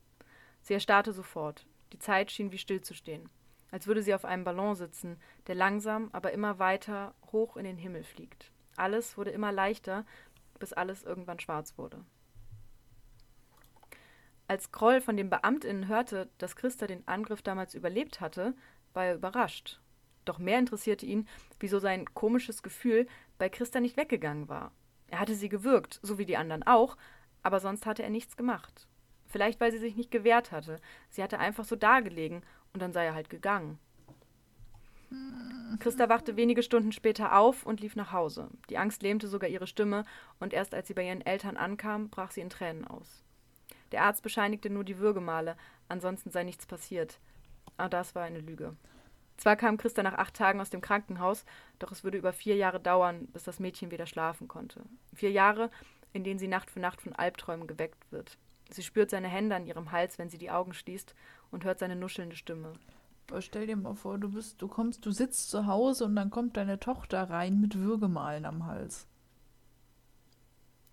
Sie erstarrte sofort. Die Zeit schien wie stillzustehen, als würde sie auf einem Ballon sitzen, der langsam, aber immer weiter hoch in den Himmel fliegt. Alles wurde immer leichter, bis alles irgendwann schwarz wurde. Als Kroll von den Beamtinnen hörte, dass Christa den Angriff damals überlebt hatte, war er überrascht. Doch mehr interessierte ihn, wieso sein komisches Gefühl bei Christa nicht weggegangen war. Er hatte sie gewürgt, so wie die anderen auch, aber sonst hatte er nichts gemacht. Vielleicht, weil sie sich nicht gewehrt hatte. Sie hatte einfach so dagelegen und dann sei er halt gegangen. Christa wachte wenige Stunden später auf und lief nach Hause. Die Angst lähmte sogar ihre Stimme und erst als sie bei ihren Eltern ankam, brach sie in Tränen aus. Der Arzt bescheinigte nur die Würgemale, ansonsten sei nichts passiert. Aber das war eine Lüge. Zwar kam Christa nach acht Tagen aus dem Krankenhaus, doch es würde über vier Jahre dauern, bis das Mädchen wieder schlafen konnte. Vier Jahre, in denen sie Nacht für Nacht von Albträumen geweckt wird. Sie spürt seine Hände an ihrem Hals, wenn sie die Augen schließt, und hört seine nuschelnde Stimme. Aber stell dir mal vor, du bist, du kommst, du sitzt zu Hause und dann kommt deine Tochter rein mit Würgemalen am Hals.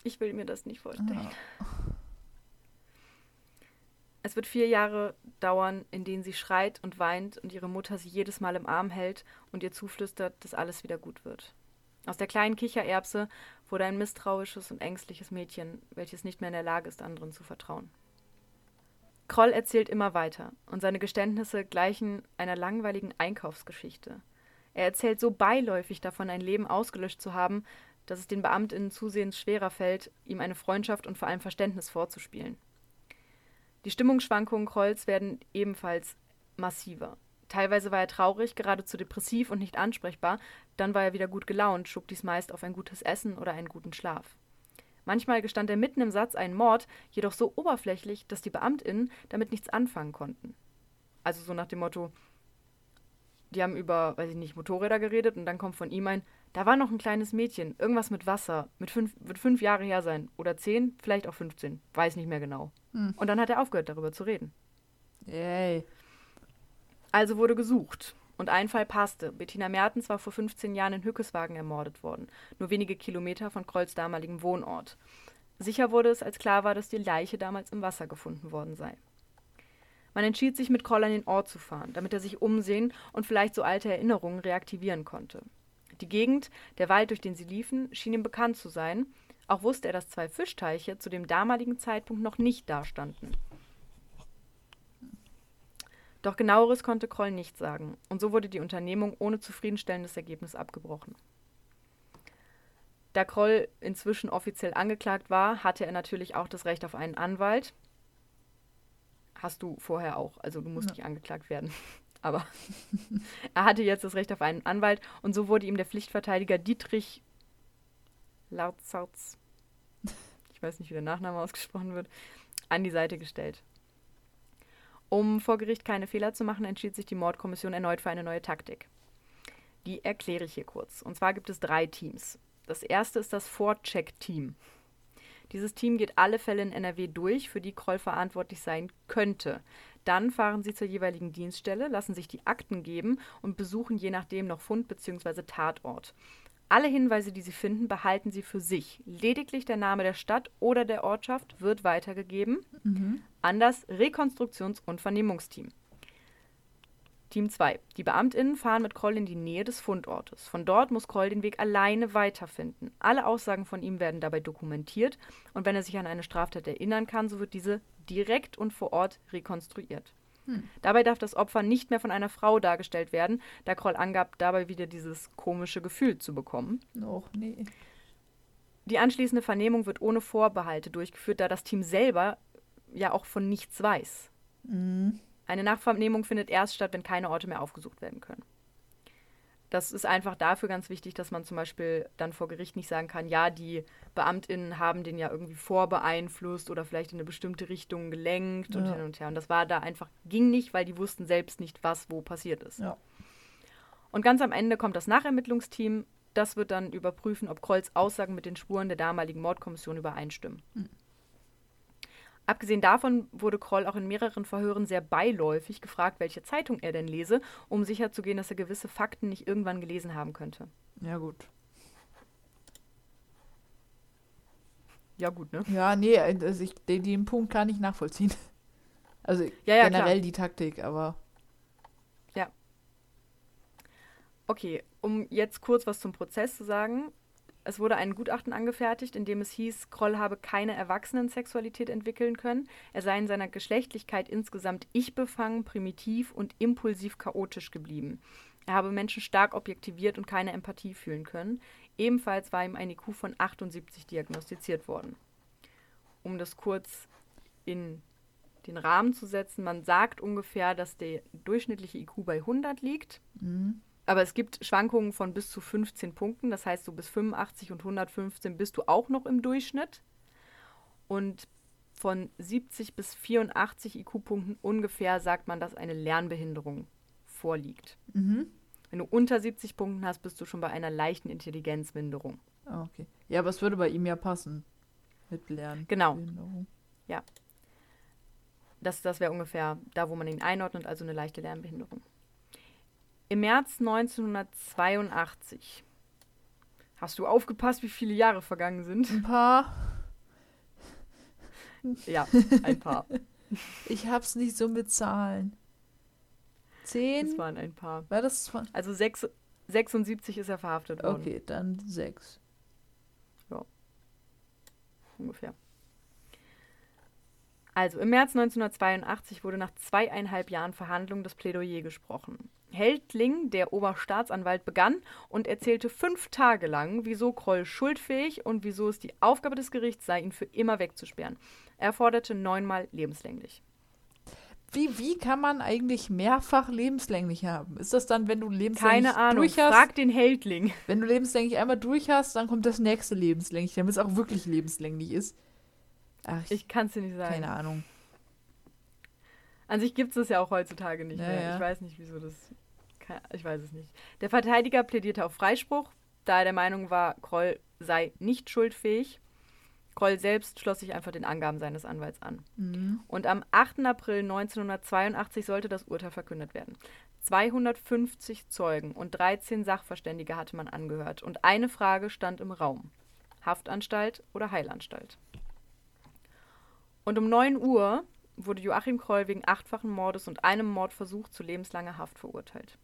Ich will mir das nicht vorstellen. Ja. Es wird vier Jahre dauern, in denen sie schreit und weint und ihre Mutter sie jedes Mal im Arm hält und ihr zuflüstert, dass alles wieder gut wird. Aus der kleinen Kichererbse wurde ein misstrauisches und ängstliches Mädchen, welches nicht mehr in der Lage ist, anderen zu vertrauen. Kroll erzählt immer weiter, und seine Geständnisse gleichen einer langweiligen Einkaufsgeschichte. Er erzählt so beiläufig davon, ein Leben ausgelöscht zu haben, dass es den Beamtinnen zusehends schwerer fällt, ihm eine Freundschaft und vor allem Verständnis vorzuspielen. Die Stimmungsschwankungen Krolls werden ebenfalls massiver. Teilweise war er traurig, geradezu depressiv und nicht ansprechbar, dann war er wieder gut gelaunt, schob dies meist auf ein gutes Essen oder einen guten Schlaf. Manchmal gestand er mitten im Satz einen Mord, jedoch so oberflächlich, dass die BeamtInnen damit nichts anfangen konnten. Also so nach dem Motto, die haben über, weiß ich nicht, Motorräder geredet und dann kommt von ihm ein, da war noch ein kleines Mädchen, irgendwas mit Wasser, mit fünf, wird fünf Jahre her sein. Oder zehn, vielleicht auch 15, weiß nicht mehr genau. Hm. Und dann hat er aufgehört, darüber zu reden. Yay. Also wurde gesucht. Und ein Fall passte. Bettina Mertens war vor 15 Jahren in Hückeswagen ermordet worden, nur wenige Kilometer von Krolls damaligem Wohnort. Sicher wurde es, als klar war, dass die Leiche damals im Wasser gefunden worden sei. Man entschied sich, mit Kroll an den Ort zu fahren, damit er sich umsehen und vielleicht so alte Erinnerungen reaktivieren konnte. Die Gegend, der Wald, durch den sie liefen, schien ihm bekannt zu sein, auch wusste er, dass zwei Fischteiche zu dem damaligen Zeitpunkt noch nicht dastanden. Doch genaueres konnte Kroll nicht sagen, und so wurde die Unternehmung ohne zufriedenstellendes Ergebnis abgebrochen. Da Kroll inzwischen offiziell angeklagt war, hatte er natürlich auch das Recht auf einen Anwalt. Hast du vorher auch, also du musst ja. nicht angeklagt werden. Aber er hatte jetzt das Recht auf einen Anwalt und so wurde ihm der Pflichtverteidiger Dietrich Lautzarz, ich weiß nicht, wie der Nachname ausgesprochen wird, an die Seite gestellt. Um vor Gericht keine Fehler zu machen, entschied sich die Mordkommission erneut für eine neue Taktik. Die erkläre ich hier kurz. Und zwar gibt es drei Teams. Das erste ist das Vorcheck-Team. Dieses Team geht alle Fälle in NRW durch, für die Kroll verantwortlich sein könnte. Dann fahren sie zur jeweiligen Dienststelle, lassen sich die Akten geben und besuchen je nachdem noch Fund bzw. Tatort. Alle Hinweise, die sie finden, behalten sie für sich. Lediglich der Name der Stadt oder der Ortschaft wird weitergegeben mhm. an das Rekonstruktions- und Vernehmungsteam. Team 2. Die BeamtInnen fahren mit Kroll in die Nähe des Fundortes. Von dort muss Kroll den Weg alleine weiterfinden. Alle Aussagen von ihm werden dabei dokumentiert und wenn er sich an eine Straftat erinnern kann, so wird diese direkt und vor Ort rekonstruiert. Hm. Dabei darf das Opfer nicht mehr von einer Frau dargestellt werden, da Kroll angab, dabei wieder dieses komische Gefühl zu bekommen. Och, nee. Die anschließende Vernehmung wird ohne Vorbehalte durchgeführt, da das Team selber ja auch von nichts weiß. Mhm. Eine Nachvernehmung findet erst statt, wenn keine Orte mehr aufgesucht werden können. Das ist einfach dafür ganz wichtig, dass man zum Beispiel dann vor Gericht nicht sagen kann, ja, die BeamtInnen haben den ja irgendwie vorbeeinflusst oder vielleicht in eine bestimmte Richtung gelenkt ja. und hin und her. Und das war da einfach, ging nicht, weil die wussten selbst nicht, was wo passiert ist. Ja. Und ganz am Ende kommt das Nachermittlungsteam. Das wird dann überprüfen, ob Krolls Aussagen mit den Spuren der damaligen Mordkommission übereinstimmen. Mhm. Abgesehen davon wurde Kroll auch in mehreren Verhören sehr beiläufig gefragt, welche Zeitung er denn lese, um sicherzugehen, dass er gewisse Fakten nicht irgendwann gelesen haben könnte. Ja, gut. Ja, gut, ne? Ja, nee, also ich, den, den Punkt kann ich nachvollziehen. Also ja, ja, generell klar. die Taktik, aber. Ja. Okay, um jetzt kurz was zum Prozess zu sagen. Es wurde ein Gutachten angefertigt, in dem es hieß, Kroll habe keine Erwachsenensexualität entwickeln können. Er sei in seiner Geschlechtlichkeit insgesamt ich-befangen, primitiv und impulsiv chaotisch geblieben. Er habe Menschen stark objektiviert und keine Empathie fühlen können. Ebenfalls war ihm ein IQ von 78 diagnostiziert worden. Um das kurz in den Rahmen zu setzen, man sagt ungefähr, dass der durchschnittliche IQ bei 100 liegt. Mhm. Aber es gibt Schwankungen von bis zu 15 Punkten. Das heißt, so bis 85 und 115 bist du auch noch im Durchschnitt. Und von 70 bis 84 IQ-Punkten ungefähr sagt man, dass eine Lernbehinderung vorliegt. Mhm. Wenn du unter 70 Punkten hast, bist du schon bei einer leichten Intelligenzminderung. Ah, okay. Ja, aber es würde bei ihm ja passen. Mit Lernen. Genau. Ja. Das, das wäre ungefähr da, wo man ihn einordnet, also eine leichte Lernbehinderung. Im März 1982. Hast du aufgepasst, wie viele Jahre vergangen sind? Ein paar. Ja, ein paar. ich hab's nicht so mit Zahlen. Zehn? Das waren ein paar. War das? Also sechs, 76 ist er verhaftet worden. Okay, dann sechs. Ja. Ungefähr. Also im März 1982 wurde nach zweieinhalb Jahren Verhandlung das Plädoyer gesprochen. Heldling, der Oberstaatsanwalt, begann und erzählte fünf Tage lang, wieso Kroll schuldfähig und wieso es die Aufgabe des Gerichts sei, ihn für immer wegzusperren. Er forderte neunmal lebenslänglich. Wie, wie kann man eigentlich mehrfach lebenslänglich haben? Ist das dann, wenn du lebenslänglich Keine Ahnung, durch hast? frag den Heldling. Wenn du lebenslänglich einmal durch hast, dann kommt das nächste lebenslänglich, damit es auch wirklich lebenslänglich ist. Ach, ich, ich kann es dir nicht sagen. Keine Ahnung. An sich gibt es das ja auch heutzutage nicht ja, mehr. Ja. Ich weiß nicht, wieso das. Ich weiß es nicht. Der Verteidiger plädierte auf Freispruch, da er der Meinung war, Kroll sei nicht schuldfähig. Kroll selbst schloss sich einfach den Angaben seines Anwalts an. Mhm. Und am 8. April 1982 sollte das Urteil verkündet werden. 250 Zeugen und 13 Sachverständige hatte man angehört. Und eine Frage stand im Raum. Haftanstalt oder Heilanstalt? Und um 9 Uhr wurde Joachim Kroll wegen achtfachen Mordes und einem Mordversuch zu lebenslanger Haft verurteilt.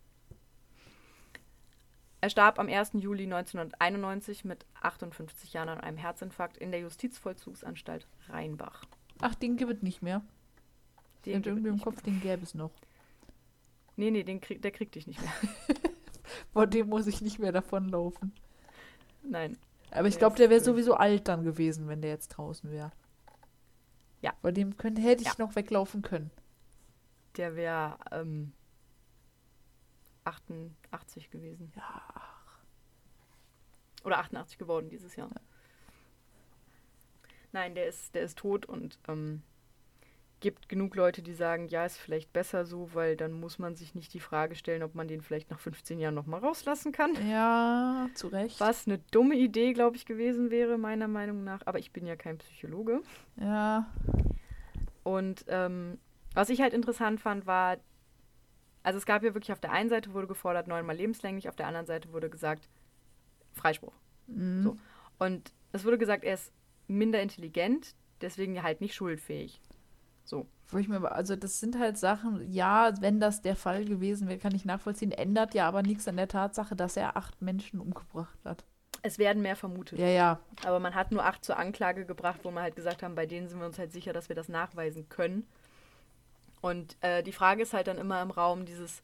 Er starb am 1. Juli 1991 mit 58 Jahren an einem Herzinfarkt in der Justizvollzugsanstalt Rheinbach. Ach, den gibt es nicht mehr. Den und irgendwie im Kopf, mehr. den gäbe es noch. Nee, nee, den krieg, der kriegt dich nicht mehr. Vor dem muss ich nicht mehr davonlaufen. Nein. Aber ich glaube, der wäre sowieso alt dann gewesen, wenn der jetzt draußen wäre. Ja. Bei dem könnte, hätte ich ja. noch weglaufen können. Der wäre ähm, 88 gewesen. Ja. Oder 88 geworden dieses Jahr. Ja. Nein, der ist, der ist tot und ähm, gibt genug Leute, die sagen, ja, ist vielleicht besser so, weil dann muss man sich nicht die Frage stellen, ob man den vielleicht nach 15 Jahren nochmal rauslassen kann. Ja, zu Recht. Was eine dumme Idee, glaube ich, gewesen wäre, meiner Meinung nach. Aber ich bin ja kein Psychologe. Ja. Und ähm, was ich halt interessant fand, war, also es gab ja wirklich auf der einen Seite wurde gefordert, neunmal lebenslänglich, auf der anderen Seite wurde gesagt, Freispruch. Mhm. So. Und es wurde gesagt, er ist minder intelligent, deswegen halt nicht schuldfähig. So. Wo ich mir, also das sind halt Sachen, ja, wenn das der Fall gewesen wäre, kann ich nachvollziehen, ändert ja aber nichts an der Tatsache, dass er acht Menschen umgebracht hat. Es werden mehr vermutet. Ja, ja, Aber man hat nur acht zur Anklage gebracht, wo wir halt gesagt haben, bei denen sind wir uns halt sicher, dass wir das nachweisen können. Und äh, die Frage ist halt dann immer im Raum dieses,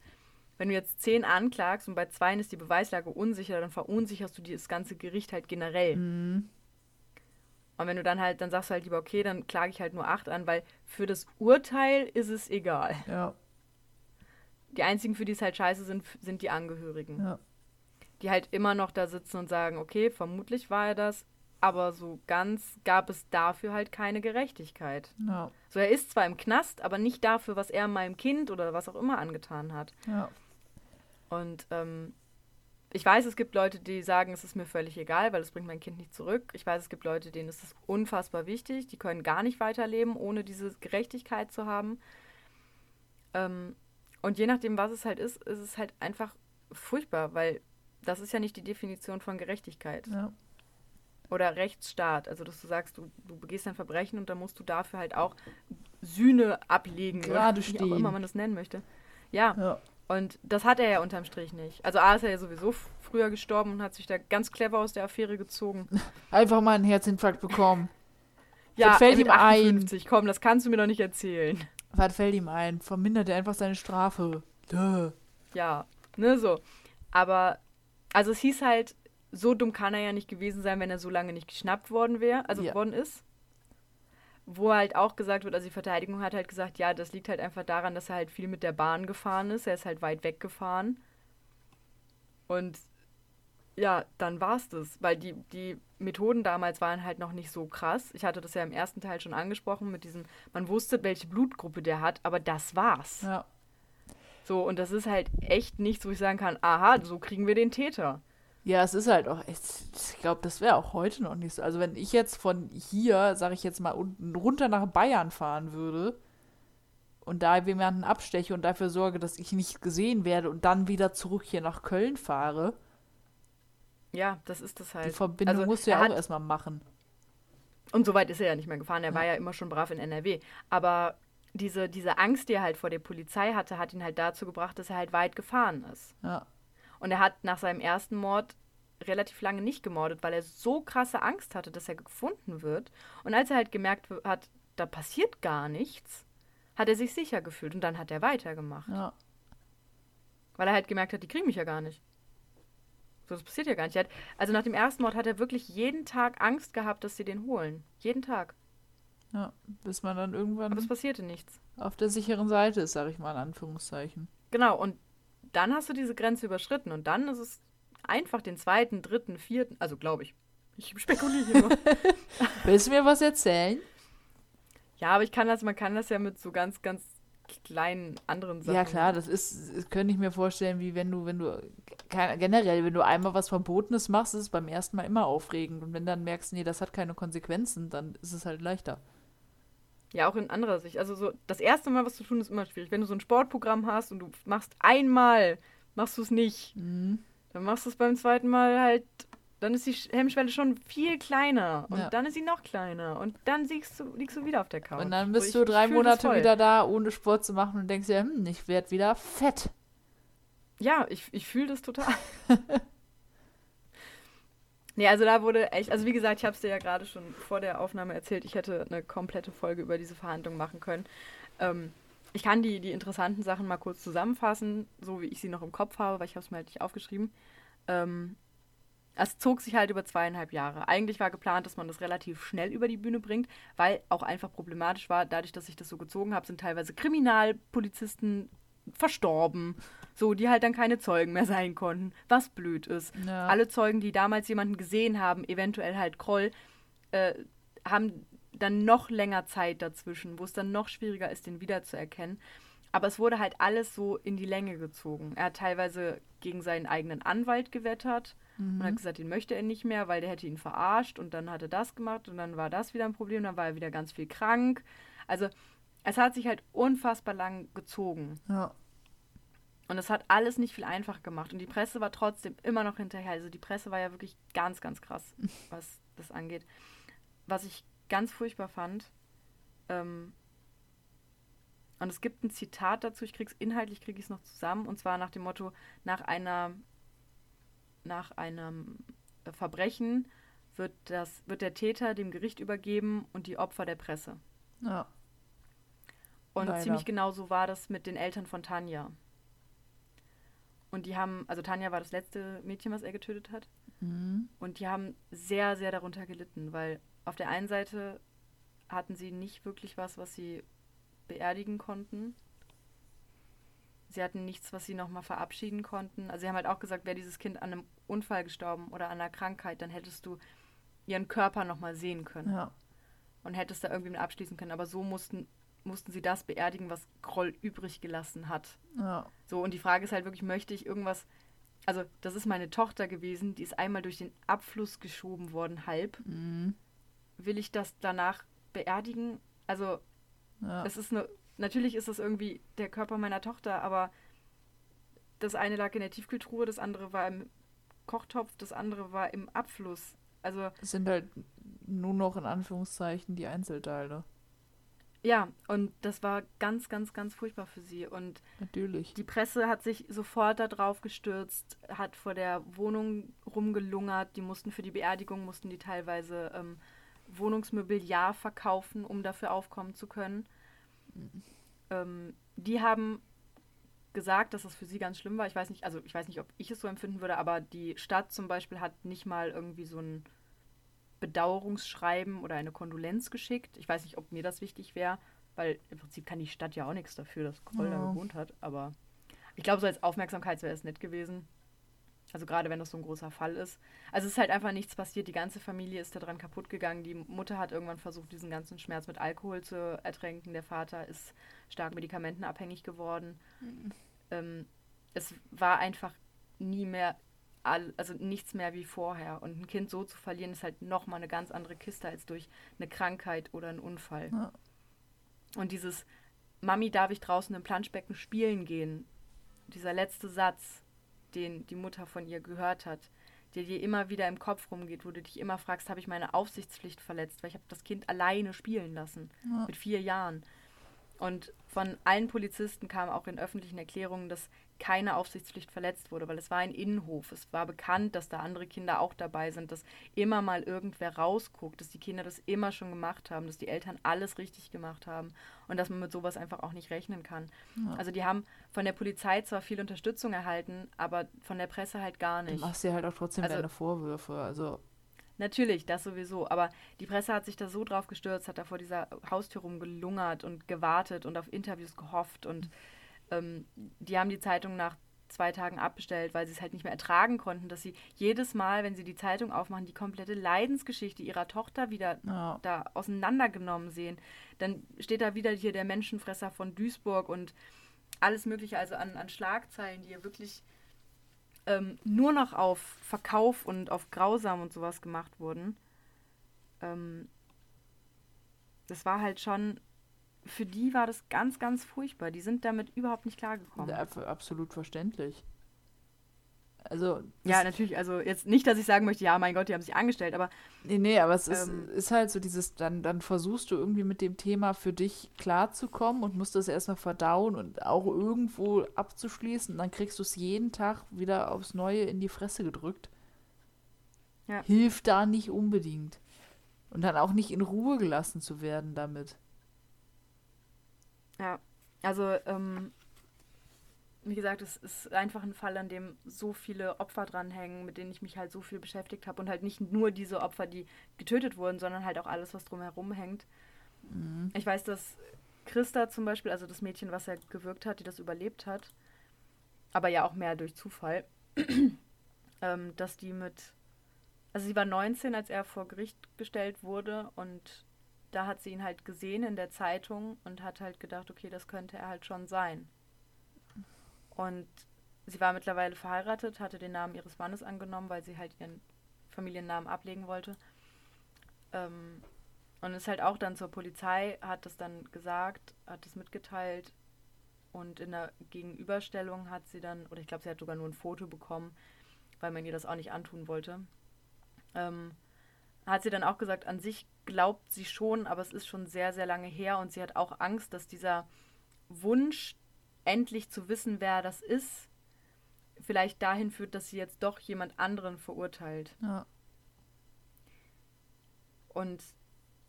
wenn du jetzt zehn anklagst und bei zweien ist die Beweislage unsicher, dann verunsicherst du das ganze Gericht halt generell. Mhm. Und wenn du dann halt, dann sagst du halt lieber, okay, dann klage ich halt nur acht an, weil für das Urteil ist es egal. ja, Die einzigen, für die es halt scheiße sind, sind die Angehörigen. ja. Die halt immer noch da sitzen und sagen, okay, vermutlich war er das, aber so ganz gab es dafür halt keine Gerechtigkeit. Ja, So, er ist zwar im Knast, aber nicht dafür, was er meinem Kind oder was auch immer angetan hat. ja. Und ähm, ich weiß, es gibt Leute, die sagen, es ist mir völlig egal, weil es bringt mein Kind nicht zurück. Ich weiß, es gibt Leute, denen ist es unfassbar wichtig. Die können gar nicht weiterleben, ohne diese Gerechtigkeit zu haben. Ähm, und je nachdem, was es halt ist, ist es halt einfach furchtbar, weil das ist ja nicht die Definition von Gerechtigkeit ja. oder Rechtsstaat. Also, dass du sagst, du, du begehst ein Verbrechen und dann musst du dafür halt auch Sühne ablegen. Gerade oder wie stehen. auch immer man das nennen möchte. Ja, ja. Und das hat er ja unterm Strich nicht. Also A ist er ja sowieso früher gestorben und hat sich da ganz clever aus der Affäre gezogen. Einfach mal einen Herzinfarkt bekommen. Ja, fällt mit ihm ein? 58. Komm, das kannst du mir doch nicht erzählen. Was fällt ihm ein? Vermindert er einfach seine Strafe. Duh. Ja, ne, so. Aber, also es hieß halt, so dumm kann er ja nicht gewesen sein, wenn er so lange nicht geschnappt worden wäre, also Ja. worden ist. Wo halt auch gesagt wird, also die Verteidigung hat halt gesagt, ja, das liegt halt einfach daran, dass er halt viel mit der Bahn gefahren ist. Er ist halt weit weg gefahren. Und ja, dann war's das. Weil die, die Methoden damals waren halt noch nicht so krass. Ich hatte das ja im ersten Teil schon angesprochen mit diesem, man wusste, welche Blutgruppe der hat, aber das war's. Ja. So, und das ist halt echt nichts, wo ich sagen kann, aha, so kriegen wir den Täter. Ja, es ist halt auch, echt- ich glaube, das wäre auch heute noch nicht so. Also wenn ich jetzt von hier, sage ich jetzt mal, unten runter nach Bayern fahren würde und da jemanden absteche und dafür sorge, dass ich nicht gesehen werde und dann wieder zurück hier nach Köln fahre, Ja, das ist das die halt. Verbindung Also, musst du ja auch erstmal machen. Und so weit ist er ja nicht mehr gefahren. Er war ja immer schon brav in NRW. Aber diese, diese Angst, die er halt vor der Polizei hatte, hat ihn halt dazu gebracht, dass er halt weit gefahren ist. Ja. Und er hat nach seinem ersten Mord relativ lange nicht gemordet, weil er so krasse Angst hatte, dass er gefunden wird. Und als er halt gemerkt hat, da passiert gar nichts, hat er sich sicher gefühlt und dann hat er weitergemacht. Ja. Weil er halt gemerkt hat, die kriegen mich ja gar nicht. So, das passiert ja gar nicht. Hat, also nach dem ersten Mord hat er wirklich jeden Tag Angst gehabt, dass sie den holen. Jeden Tag. ja. Bis man dann irgendwann Aber es passierte nichts. auf der sicheren Seite ist, sage ich mal in Anführungszeichen. Genau, und dann hast du diese Grenze überschritten und dann ist es einfach den zweiten, dritten, vierten, also glaube ich. Ich spekuliere nur. Willst du mir was erzählen? ja, aber ich kann das, man kann das ja mit so ganz, ganz kleinen anderen Sachen. Ja, klar, das ist, das könnte ich mir vorstellen, wie wenn du, wenn du, generell, wenn du einmal was Verbotenes machst, ist es beim ersten Mal immer aufregend. Und wenn dann merkst, nee, das hat keine Konsequenzen, dann ist es halt leichter. Ja, auch in anderer Sicht. Also so, das erste Mal, was zu tun, ist immer schwierig. Wenn du so ein Sportprogramm hast und du machst einmal, machst du es nicht. Mhm. Dann machst du es beim zweiten Mal halt, dann ist die Sch- Hemmschwelle schon viel kleiner. Und Ja. dann ist sie noch kleiner. Und dann liegst du, liegst du wieder auf der Couch. Und dann bist du drei Monate wieder da, ohne Sport zu machen und denkst dir, hm, ich werde wieder fett. Ja, ich, ich fühle das total. nee, also da wurde echt, also wie gesagt, ich habe es dir ja gerade schon vor der Aufnahme erzählt, ich hätte eine komplette Folge über diese Verhandlung machen können. Ähm, ich kann die, die interessanten Sachen mal kurz zusammenfassen, so wie ich sie noch im Kopf habe, weil ich habe es mir halt nicht aufgeschrieben. Ähm, es zog sich halt über zweieinhalb Jahre. Eigentlich war geplant, dass man das relativ schnell über die Bühne bringt, weil auch einfach problematisch war, dadurch, dass ich das so gezogen habe, sind teilweise Kriminalpolizisten verstorben, so die halt dann keine Zeugen mehr sein konnten, was blöd ist. Ja. Alle Zeugen, die damals jemanden gesehen haben, eventuell halt Kroll, äh, haben dann noch länger Zeit dazwischen, wo es dann noch schwieriger ist, den wiederzuerkennen. Aber es wurde halt alles so in die Länge gezogen. Er hat teilweise gegen seinen eigenen Anwalt gewettert und hat gesagt, den möchte er nicht mehr, weil der hätte ihn verarscht und dann hat er das gemacht und dann war das wieder ein Problem, dann war er wieder ganz viel krank. Also es hat sich halt unfassbar lang gezogen. Ja. Und es hat alles nicht viel einfacher gemacht. Und die Presse war trotzdem immer noch hinterher. Also die Presse war ja wirklich ganz, ganz krass, was das angeht. Was ich ganz furchtbar fand, ähm, und es gibt ein Zitat dazu, ich krieg's inhaltlich kriege ich es noch zusammen, und zwar nach dem Motto, nach einer nach einem Verbrechen wird, das, wird der Täter dem Gericht übergeben und die Opfer der Presse. Ja. Und Leider. ziemlich genau so war das mit den Eltern von Tanja. Und die haben, also Tanja war das letzte Mädchen, was er getötet hat. Mhm. Und die haben sehr, sehr darunter gelitten, weil auf der einen Seite hatten sie nicht wirklich was, was sie beerdigen konnten. Sie hatten nichts, was sie nochmal verabschieden konnten. Also sie haben halt auch gesagt, wäre dieses Kind an einem Unfall gestorben oder an einer Krankheit, dann hättest du ihren Körper nochmal sehen können Ja. und hättest da irgendwie mit abschließen können. Aber so mussten, mussten sie das beerdigen, was Groll übrig gelassen hat. Ja. So, und die Frage ist halt wirklich, möchte ich irgendwas. Also, das ist meine Tochter gewesen, die ist einmal durch den Abfluss geschoben worden, halb. Mhm. Will ich das danach beerdigen? Also, Ja. es ist eine. Natürlich ist es irgendwie der Körper meiner Tochter, aber das eine lag in der Tiefkühltruhe, das andere war im Kochtopf, das andere war im Abfluss. Also, Es sind halt nur noch in Anführungszeichen die Einzelteile. Ja, und das war ganz, ganz, ganz furchtbar für sie. Und Natürlich. Die Presse hat sich sofort darauf gestürzt, hat vor der Wohnung rumgelungert. Die mussten für die Beerdigung, mussten die teilweise ähm, Wohnungsmobiliar verkaufen, um dafür aufkommen zu können. Ähm, die haben gesagt, dass das für sie ganz schlimm war. Ich weiß nicht, also ich weiß nicht, ob ich es so empfinden würde, aber die Stadt zum Beispiel hat nicht mal irgendwie so ein Bedauerungsschreiben oder eine Kondolenz geschickt. Ich weiß nicht, ob mir das wichtig wäre, weil im Prinzip kann die Stadt ja auch nichts dafür, dass Kroll da Ja. gewohnt hat. Aber ich glaube, so als Aufmerksamkeit wäre es nett gewesen. Also gerade wenn das so ein großer Fall ist. Also es ist halt einfach nichts passiert. Die ganze Familie ist daran kaputt gegangen. Die Mutter hat irgendwann versucht, diesen ganzen Schmerz mit Alkohol zu ertränken. Der Vater ist stark medikamentenabhängig geworden. Ähm, es war einfach nie mehr, all, also nichts mehr wie vorher. Und ein Kind so zu verlieren, ist halt nochmal eine ganz andere Kiste als durch eine Krankheit oder einen Unfall. Ja. Und dieses Mami, darf ich draußen im Planschbecken spielen gehen? Dieser letzte Satz, den die Mutter von ihr gehört hat, der dir immer wieder im Kopf rumgeht, wo du dich immer fragst, habe ich meine Aufsichtspflicht verletzt, weil ich habe das Kind alleine spielen lassen Ja. mit vier Jahren. Und von allen Polizisten kam auch in öffentlichen Erklärungen, dass keine Aufsichtspflicht verletzt wurde, weil es war ein Innenhof. Es war bekannt, dass da andere Kinder auch dabei sind, dass immer mal irgendwer rausguckt, dass die Kinder das immer schon gemacht haben, dass die Eltern alles richtig gemacht haben und dass man mit sowas einfach auch nicht rechnen kann. Ja. Also die haben von der Polizei zwar viel Unterstützung erhalten, aber von der Presse halt gar Du nicht. machst dir halt auch trotzdem Also- deine Vorwürfe. Also, Natürlich, das sowieso. Aber die Presse hat sich da so drauf gestürzt, hat da vor dieser Haustür rumgelungert und gewartet und auf Interviews gehofft. Und ähm, die haben die Zeitung nach zwei Tagen abbestellt, weil sie es halt nicht mehr ertragen konnten, dass sie jedes Mal, wenn sie die Zeitung aufmachen, die komplette Leidensgeschichte ihrer Tochter wieder ja. da auseinandergenommen sehen. Dann steht da wieder hier der Menschenfresser von Duisburg und alles Mögliche, also an, an Schlagzeilen, die ja wirklich ähm, nur noch auf Verkauf und auf Grausam und sowas gemacht wurden. Ähm, das war halt schon, für die war das ganz, ganz furchtbar. Die sind damit überhaupt nicht klargekommen. Ab- absolut verständlich. Also, Ja, natürlich, also jetzt nicht, dass ich sagen möchte, ja, mein Gott, die haben sich angestellt, aber Nee, nee, aber es ist, Ähm, ist halt so dieses, dann, dann versuchst du irgendwie mit dem Thema für dich klarzukommen und musst das erstmal verdauen und auch irgendwo abzuschließen. Und dann kriegst du es jeden Tag wieder aufs Neue in die Fresse gedrückt. Ja. Hilft da nicht unbedingt. Und dann auch nicht in Ruhe gelassen zu werden damit. Ja, also ähm, wie gesagt, es ist einfach ein Fall, an dem so viele Opfer dranhängen, mit denen ich mich halt so viel beschäftigt habe und halt nicht nur diese Opfer, die getötet wurden, sondern halt auch alles, was drumherum hängt. Mhm. Ich weiß, dass Christa zum Beispiel, also das Mädchen, was er gewirkt hat, die das überlebt hat, aber ja auch mehr durch Zufall, ähm, dass die mit, also sie war 19, als er vor Gericht gestellt wurde und da hat sie ihn halt gesehen in der Zeitung und hat halt gedacht, okay, das könnte er halt schon sein. Und sie war mittlerweile verheiratet, hatte den Namen ihres Mannes angenommen, weil sie halt ihren Familiennamen ablegen wollte. Ähm, und ist halt auch dann zur Polizei, hat das dann gesagt, hat es mitgeteilt und in der Gegenüberstellung hat sie dann, oder ich glaube, sie hat sogar nur ein Foto bekommen, weil man ihr das auch nicht antun wollte. Ähm, hat sie dann auch gesagt, an sich glaubt sie schon, aber es ist schon sehr, sehr lange her und sie hat auch Angst, dass dieser Wunsch, endlich zu wissen, wer das ist, vielleicht dahin führt, dass sie jetzt doch jemand anderen verurteilt. Ja. Und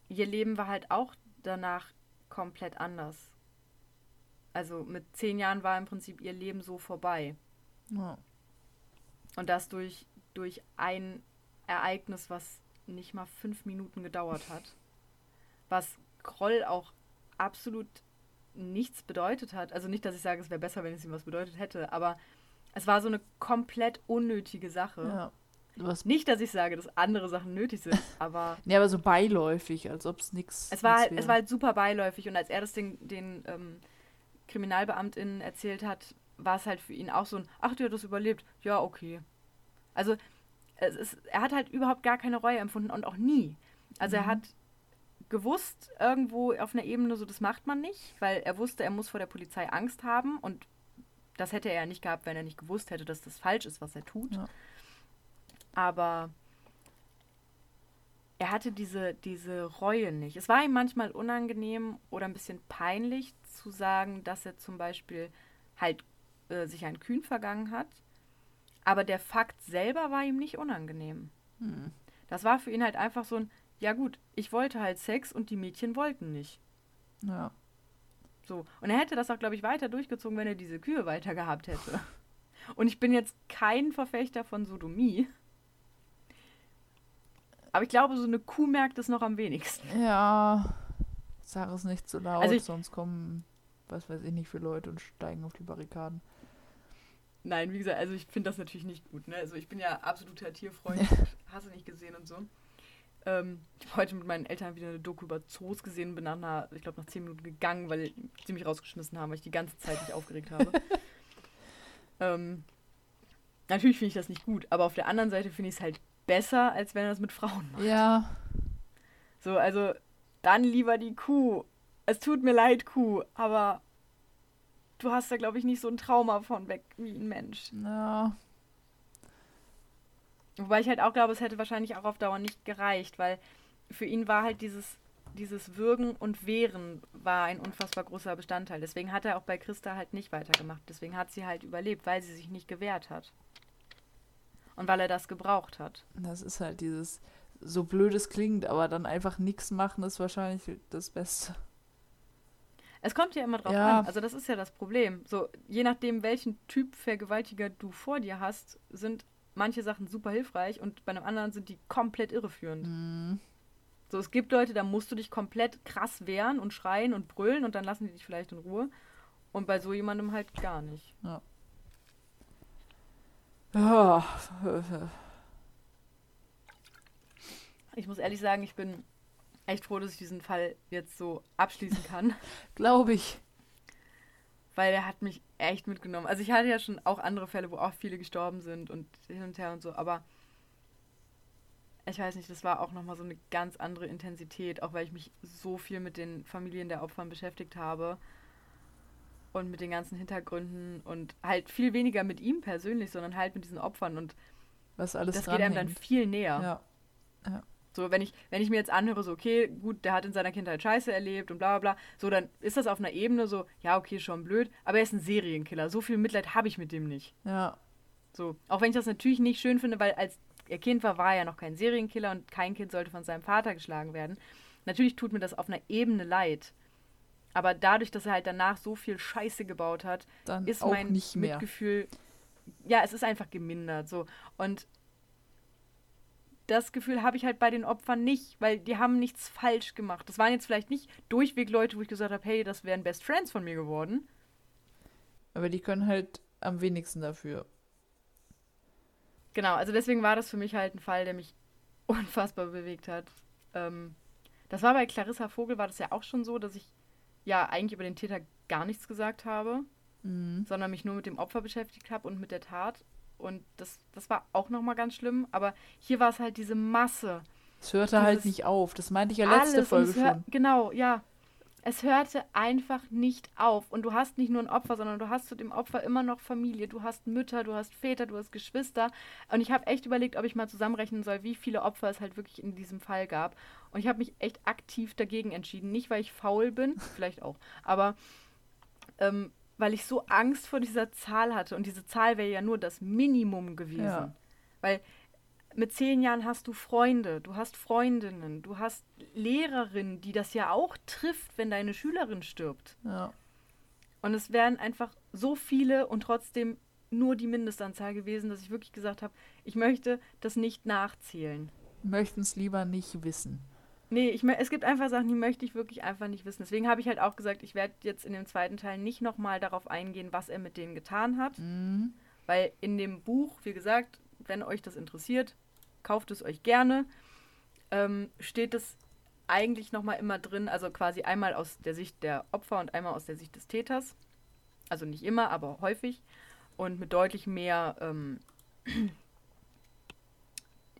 ihr Leben war halt auch danach komplett anders. Also mit zehn Jahren war im Prinzip ihr Leben so vorbei. ja. Und das durch, durch ein Ereignis, was nicht mal fünf Minuten gedauert hat. Was Kroll auch absolut nichts bedeutet hat. Also nicht, dass ich sage, es wäre besser, wenn es ihm was bedeutet hätte, aber es war so eine komplett unnötige Sache. ja. Was, Nicht, dass ich sage, dass andere Sachen nötig sind, aber nee, aber so beiläufig, als ob es nichts es war, halt, es war halt super beiläufig und als er das den, den ähm, KriminalbeamtInnen erzählt hat, war es halt für ihn auch so ein, ach, der hat das überlebt, ja, okay. Also ist, er hat halt überhaupt gar keine Reue empfunden und auch nie. Also er Mhm. hat gewusst, irgendwo auf einer Ebene, so das macht man nicht, weil er wusste, er muss vor der Polizei Angst haben und das hätte er ja nicht gehabt, wenn er nicht gewusst hätte, dass das falsch ist, was er tut. Ja. Aber er hatte diese, diese Reue nicht. Es war ihm manchmal unangenehm oder ein bisschen peinlich zu sagen, dass er zum Beispiel halt äh, sich ein Kühn vergangen hat. Aber der Fakt selber war ihm nicht unangenehm. Hm. Das war für ihn halt einfach so ein, ja gut, ich wollte halt Sex und die Mädchen wollten nicht. Ja. So. Und er hätte das auch, glaube ich, weiter durchgezogen, wenn er diese Kühe weiter gehabt hätte. Und ich bin jetzt kein Verfechter von Sodomie. Aber ich glaube, so eine Kuh merkt es noch am wenigsten. Ja. Sag es nicht zu laut, Also ich- sonst kommen, was weiß ich nicht, für Leute und steigen auf die Barrikaden. Nein, wie gesagt, also ich finde das natürlich nicht gut. Ne? Also ich bin ja absoluter Tierfreund, hasse nicht gesehen und so. Ähm, ich habe heute mit meinen Eltern wieder eine Doku über Zoos gesehen, bin nach einer, ich glaube nach zehn Minuten gegangen, weil sie mich rausgeschmissen haben, weil ich die ganze Zeit mich aufgeregt habe. ähm, natürlich finde ich das nicht gut, aber auf der anderen Seite finde ich es halt besser, als wenn er das mit Frauen macht. Ja. So, also dann lieber die Kuh. Es tut mir leid, Kuh, aber du hast da, glaube ich, nicht so ein Trauma von weg wie ein Mensch. Ja. Wobei ich halt auch glaube, es hätte wahrscheinlich auch auf Dauer nicht gereicht, weil für ihn war halt dieses, dieses Würgen und Wehren war ein unfassbar großer Bestandteil. Deswegen hat er auch bei Christa halt nicht weitergemacht. Deswegen hat sie halt überlebt, weil sie sich nicht gewehrt hat. Und weil er das gebraucht hat. Das ist halt dieses, so blöd es klingt, aber dann einfach nichts machen ist wahrscheinlich das Beste. Es kommt ja immer drauf Ja. an. Also das ist ja das Problem. So, je nachdem, welchen Typ Vergewaltiger du vor dir hast, sind manche Sachen super hilfreich und bei einem anderen sind die komplett irreführend. Mhm. So, es gibt Leute, da musst du dich komplett krass wehren und schreien und brüllen und dann lassen die dich vielleicht in Ruhe. Und bei so jemandem halt gar nicht. Ja. Ich muss ehrlich sagen, ich bin echt froh, dass ich diesen Fall jetzt so abschließen kann, Glaube ich. Weil er hat mich echt mitgenommen. Also ich hatte ja schon auch andere Fälle, wo auch viele gestorben sind und hin und her und so, aber ich weiß nicht, das war auch nochmal so eine ganz andere Intensität, auch weil ich mich so viel mit den Familien der Opfern beschäftigt habe und mit den ganzen Hintergründen und halt viel weniger mit ihm persönlich, sondern halt mit diesen Opfern und Was alles das geht einem dann viel näher. Ja. So, wenn ich, wenn ich mir jetzt anhöre, so, okay, gut, der hat in seiner Kindheit Scheiße erlebt und bla bla bla, so, dann ist das auf einer Ebene so, ja, okay, schon blöd, aber er ist ein Serienkiller. So viel Mitleid habe ich mit dem nicht. Ja. So, auch wenn ich das natürlich nicht schön finde, weil als er Kind war, war er ja noch kein Serienkiller und kein Kind sollte von seinem Vater geschlagen werden. Natürlich tut mir das auf einer Ebene leid. Aber dadurch, dass er halt danach so viel Scheiße gebaut hat, Dann ist mein. Mitgefühl, ja, es ist einfach gemindert. So. Und das Gefühl habe ich halt bei den Opfern nicht, weil die haben nichts falsch gemacht. Das waren jetzt vielleicht nicht durchweg Leute, wo ich gesagt habe, hey, das wären Best Friends von mir geworden. Aber die können halt am wenigsten dafür. Genau, also deswegen war das für mich halt ein Fall, der mich unfassbar bewegt hat. Ähm, das war bei Clarissa Vogel, war das ja auch schon so, dass ich ja eigentlich über den Täter gar nichts gesagt habe, Mhm. sondern mich nur mit dem Opfer beschäftigt habe und mit der Tat. Und das, das war auch nochmal ganz schlimm. Aber hier war es halt diese Masse. Es hörte halt nicht auf. Das meinte ich ja letzte Folge schon. Genau, ja. Es hörte einfach nicht auf. Und du hast nicht nur ein Opfer, sondern du hast zu dem Opfer immer noch Familie. Du hast Mütter, du hast Väter, du hast Geschwister. Und ich habe echt überlegt, ob ich mal zusammenrechnen soll, wie viele Opfer es halt wirklich in diesem Fall gab. Und ich habe mich echt aktiv dagegen entschieden. Nicht, weil ich faul bin, vielleicht auch, aber ähm, weil ich so Angst vor dieser Zahl hatte. Und diese Zahl wäre ja nur das Minimum gewesen. Ja. Weil mit zehn Jahren hast du Freunde, du hast Freundinnen, du hast Lehrerinnen, die das ja auch trifft, wenn deine Schülerin stirbt. Ja. Und es wären einfach so viele und trotzdem nur die Mindestanzahl gewesen, dass ich wirklich gesagt habe, ich möchte das nicht nachzählen. Möchten es lieber nicht wissen. Nee, ich, es gibt einfach Sachen, die möchte ich wirklich einfach nicht wissen. Deswegen habe ich halt auch gesagt, ich werde jetzt in dem zweiten Teil nicht nochmal darauf eingehen, was er mit denen getan hat. Mhm. Weil in dem Buch, wie gesagt, wenn euch das interessiert, kauft es euch gerne. Ähm, steht es eigentlich nochmal immer drin, also quasi einmal aus der Sicht der Opfer und einmal aus der Sicht des Täters. Also nicht immer, aber häufig. Und mit deutlich mehr ähm,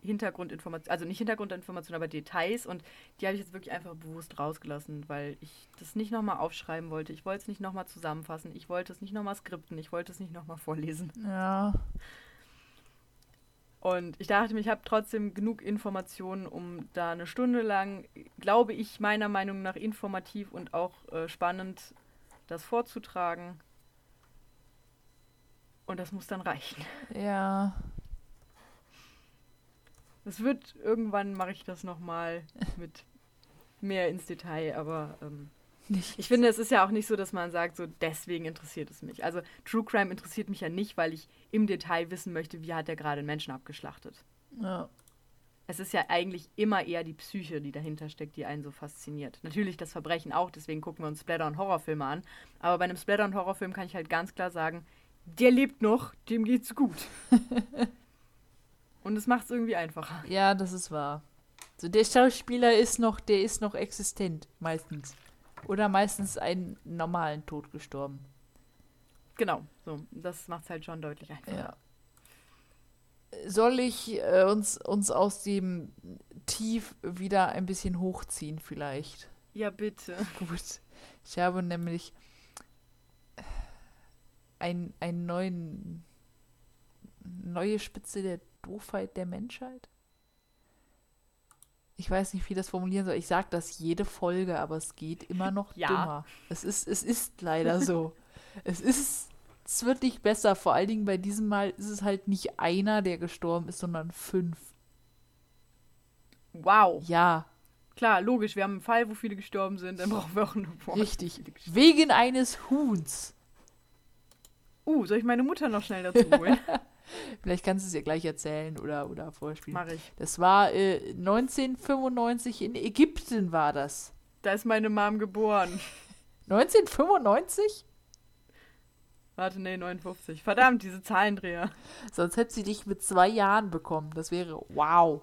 Hintergrundinformationen, also nicht Hintergrundinformationen, aber Details. Und die habe ich jetzt wirklich einfach bewusst rausgelassen, weil ich das nicht nochmal aufschreiben wollte. Ich wollte es nicht nochmal zusammenfassen. Ich wollte es nicht nochmal skripten. Ich wollte es nicht nochmal vorlesen. Ja. Und ich dachte mir, ich habe trotzdem genug Informationen, um da eine Stunde lang, glaube ich, meiner Meinung nach informativ und auch äh, spannend das vorzutragen. Und das muss dann reichen. Ja. Es wird, irgendwann mache ich das nochmal mit mehr ins Detail, aber ähm, Nicht. ich finde, es ist ja auch nicht so, dass man sagt, so deswegen interessiert es mich. Also True Crime interessiert mich ja nicht, weil ich im Detail wissen möchte, wie hat er gerade einen Menschen abgeschlachtet. Ja. Es ist ja eigentlich immer eher die Psyche, die dahinter steckt, die einen so fasziniert. Natürlich das Verbrechen auch, deswegen gucken wir uns Splatter- und Horrorfilme an. Aber bei einem Splatter- und Horrorfilm kann ich halt ganz klar sagen, der lebt noch, dem geht's gut. und es macht es irgendwie einfacher. ja, das ist wahr. So, der Schauspieler ist noch, der ist noch existent, meistens. Oder meistens einen normalen Tod gestorben. Genau, so, das macht es halt schon deutlich einfacher. Ja. Soll ich äh, uns, uns aus dem Tief wieder ein bisschen hochziehen, vielleicht? Ja, bitte. Gut. Ich habe nämlich ein, einen neuen neue Spitze der Doofheit der Menschheit. Ich weiß nicht, wie ich das formulieren soll. Ich sage das jede Folge, aber es geht immer noch Ja. dümmer. Es ist, es ist leider so. es ist, es wird nicht besser. Vor allen Dingen bei diesem Mal ist es halt nicht einer, der gestorben ist, sondern fünf. Wow. Ja, Klar, logisch, wir haben einen Fall, wo viele gestorben sind, dann brauchen wir auch eine Wort. richtig. Wegen eines Huhns. Uh, soll ich meine Mutter noch schnell dazu holen? Vielleicht kannst du es ihr gleich erzählen oder, oder vorspielen. Mach ich. Das war äh, 1995 in Ägypten war das. Da ist meine Mom geboren. 1995? Warte, nee, 59. Verdammt, diese Zahlendreher. Sonst hätte sie dich mit zwei Jahren bekommen. Das wäre wow.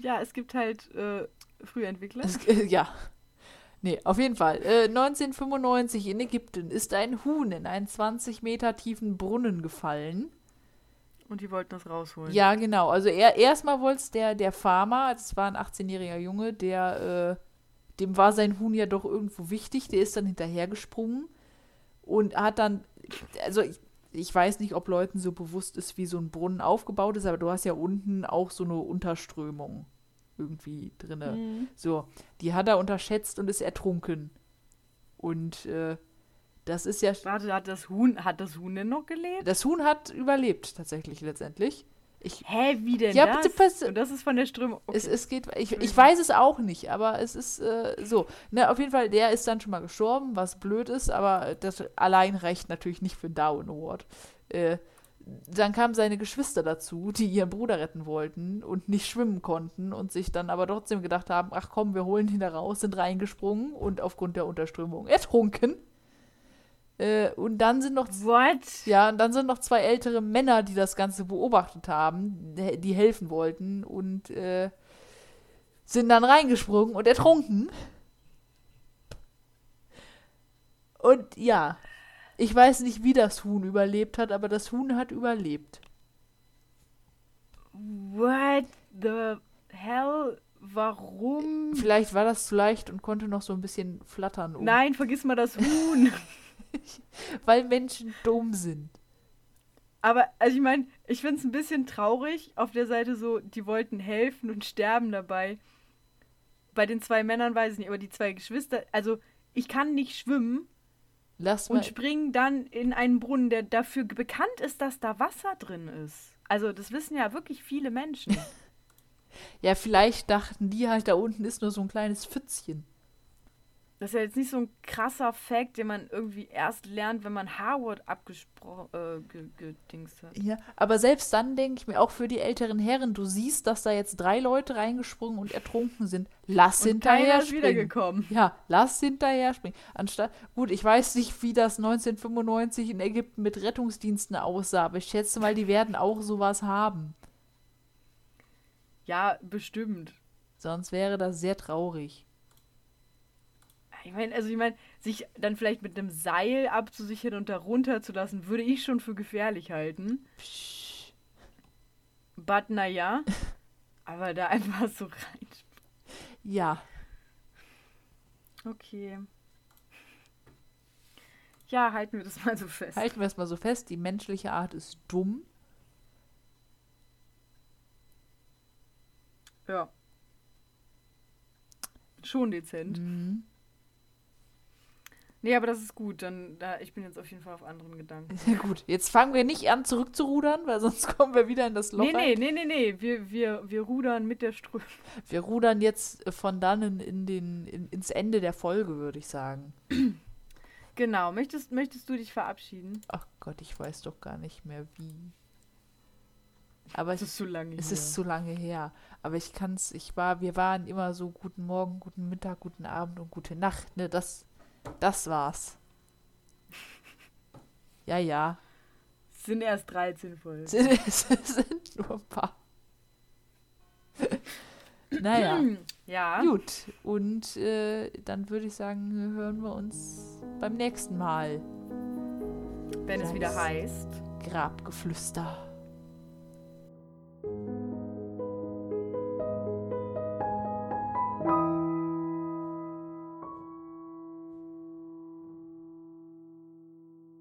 Ja, es gibt halt äh, Frühentwickler. Das, äh, ja. Nee, auf jeden Fall. Äh, 1995 in Ägypten ist ein Huhn in einen 20 Meter tiefen Brunnen gefallen. Und die wollten das rausholen. Ja, genau. Also er, erstmal wollte es der, der Farmer, das war ein 18-jähriger Junge, der, äh, dem war sein Huhn ja doch irgendwo wichtig, der ist dann hinterhergesprungen und hat dann, also ich, ich weiß nicht, ob Leuten so bewusst ist, wie so ein Brunnen aufgebaut ist, aber du hast ja unten auch so eine Unterströmung irgendwie drinne. Mhm. So, die hat er unterschätzt und ist ertrunken. Und äh, das ist ja Warte, hat das Huhn, hat das Huhn denn noch gelebt? das Huhn hat überlebt tatsächlich letztendlich. Ich, Hä, wie denn Ja, das? bitte Und das ist von der Strömung. Okay. es, es geht, ich, ich weiß es auch nicht, aber es ist äh, so. Ne, auf jeden Fall, der ist dann schon mal gestorben, was blöd ist, aber das allein reicht natürlich nicht für einen Darwin Award. Äh, dann kamen seine Geschwister dazu, die ihren Bruder retten wollten und nicht schwimmen konnten und sich dann aber trotzdem gedacht haben, ach komm, wir holen ihn da raus, sind reingesprungen und aufgrund der Unterströmung ertrunken. Äh, und dann sind noch What? ja, und dann sind noch zwei ältere Männer, die das Ganze beobachtet haben, die helfen wollten und äh, sind dann reingesprungen und ertrunken. Und ja, ich weiß nicht, wie das Huhn überlebt hat, aber das Huhn hat überlebt. What the hell? Warum? Vielleicht war das zu leicht und konnte noch so ein bisschen flattern, um, Nein, vergiss mal das Huhn. weil Menschen dumm sind. Aber, also ich meine, ich finde es ein bisschen traurig. Auf der Seite so, die wollten helfen und sterben dabei. Bei den zwei Männern weiß ich nicht, aber die zwei Geschwister, also ich kann nicht schwimmen. Lass und springen dann in einen Brunnen, der dafür bekannt ist, dass da Wasser drin ist. Also das wissen ja wirklich viele Menschen. Ja, vielleicht dachten die halt, da unten ist nur so ein kleines Pfützchen. Das ist ja jetzt nicht so ein krasser Fact, den man irgendwie erst lernt, wenn man Harvard abgesprochen, äh, hat. Ja, aber selbst dann denke ich mir, auch für die älteren Herren, du siehst, dass da jetzt drei Leute reingesprungen und ertrunken sind. Lass Und hinterher springen. wiedergekommen. Ja, lass hinterher springen. Anstatt, gut, ich weiß nicht, wie das 1995 in Ägypten mit Rettungsdiensten aussah, aber ich schätze mal, die werden auch sowas haben. Ja, bestimmt. Sonst wäre das sehr traurig. Ich meine, also ich meine, sich dann vielleicht mit einem Seil abzusichern und da runterzulassen, würde ich schon für gefährlich halten. Psch. But naja, aber da einfach so rein. Ja, Okay. Ja, halten wir das mal so fest. halten wir es mal so fest, die menschliche Art ist dumm. Ja. Schon dezent. Mhm. Nee, aber das ist gut. Dann, da, ich bin jetzt auf jeden Fall auf anderen Gedanken. Sehr gut. Jetzt fangen wir nicht an zurückzurudern, weil sonst kommen wir wieder in das Loch. Nee, nee, nee, nee, nee. Wir, wir, wir rudern mit der Strömung. Wir rudern jetzt äh, von dannen in den, in, ins Ende der Folge, würde ich sagen. Genau. Möchtest, möchtest du dich verabschieden? Ach Gott, ich weiß doch gar nicht mehr wie. Aber Es ist zu lange es her. ist zu lange her. Aber ich kann's, ich war, wir waren immer so guten Morgen, guten Mittag, guten Abend und gute Nacht. Ne, das, das war's. Ja, ja. Es sind erst 13 Folgen. Es sind nur ein paar. naja. Ja. Gut, und äh, dann würde ich sagen, hören wir uns beim nächsten Mal. Wenn es wieder heißt. Grabgeflüster.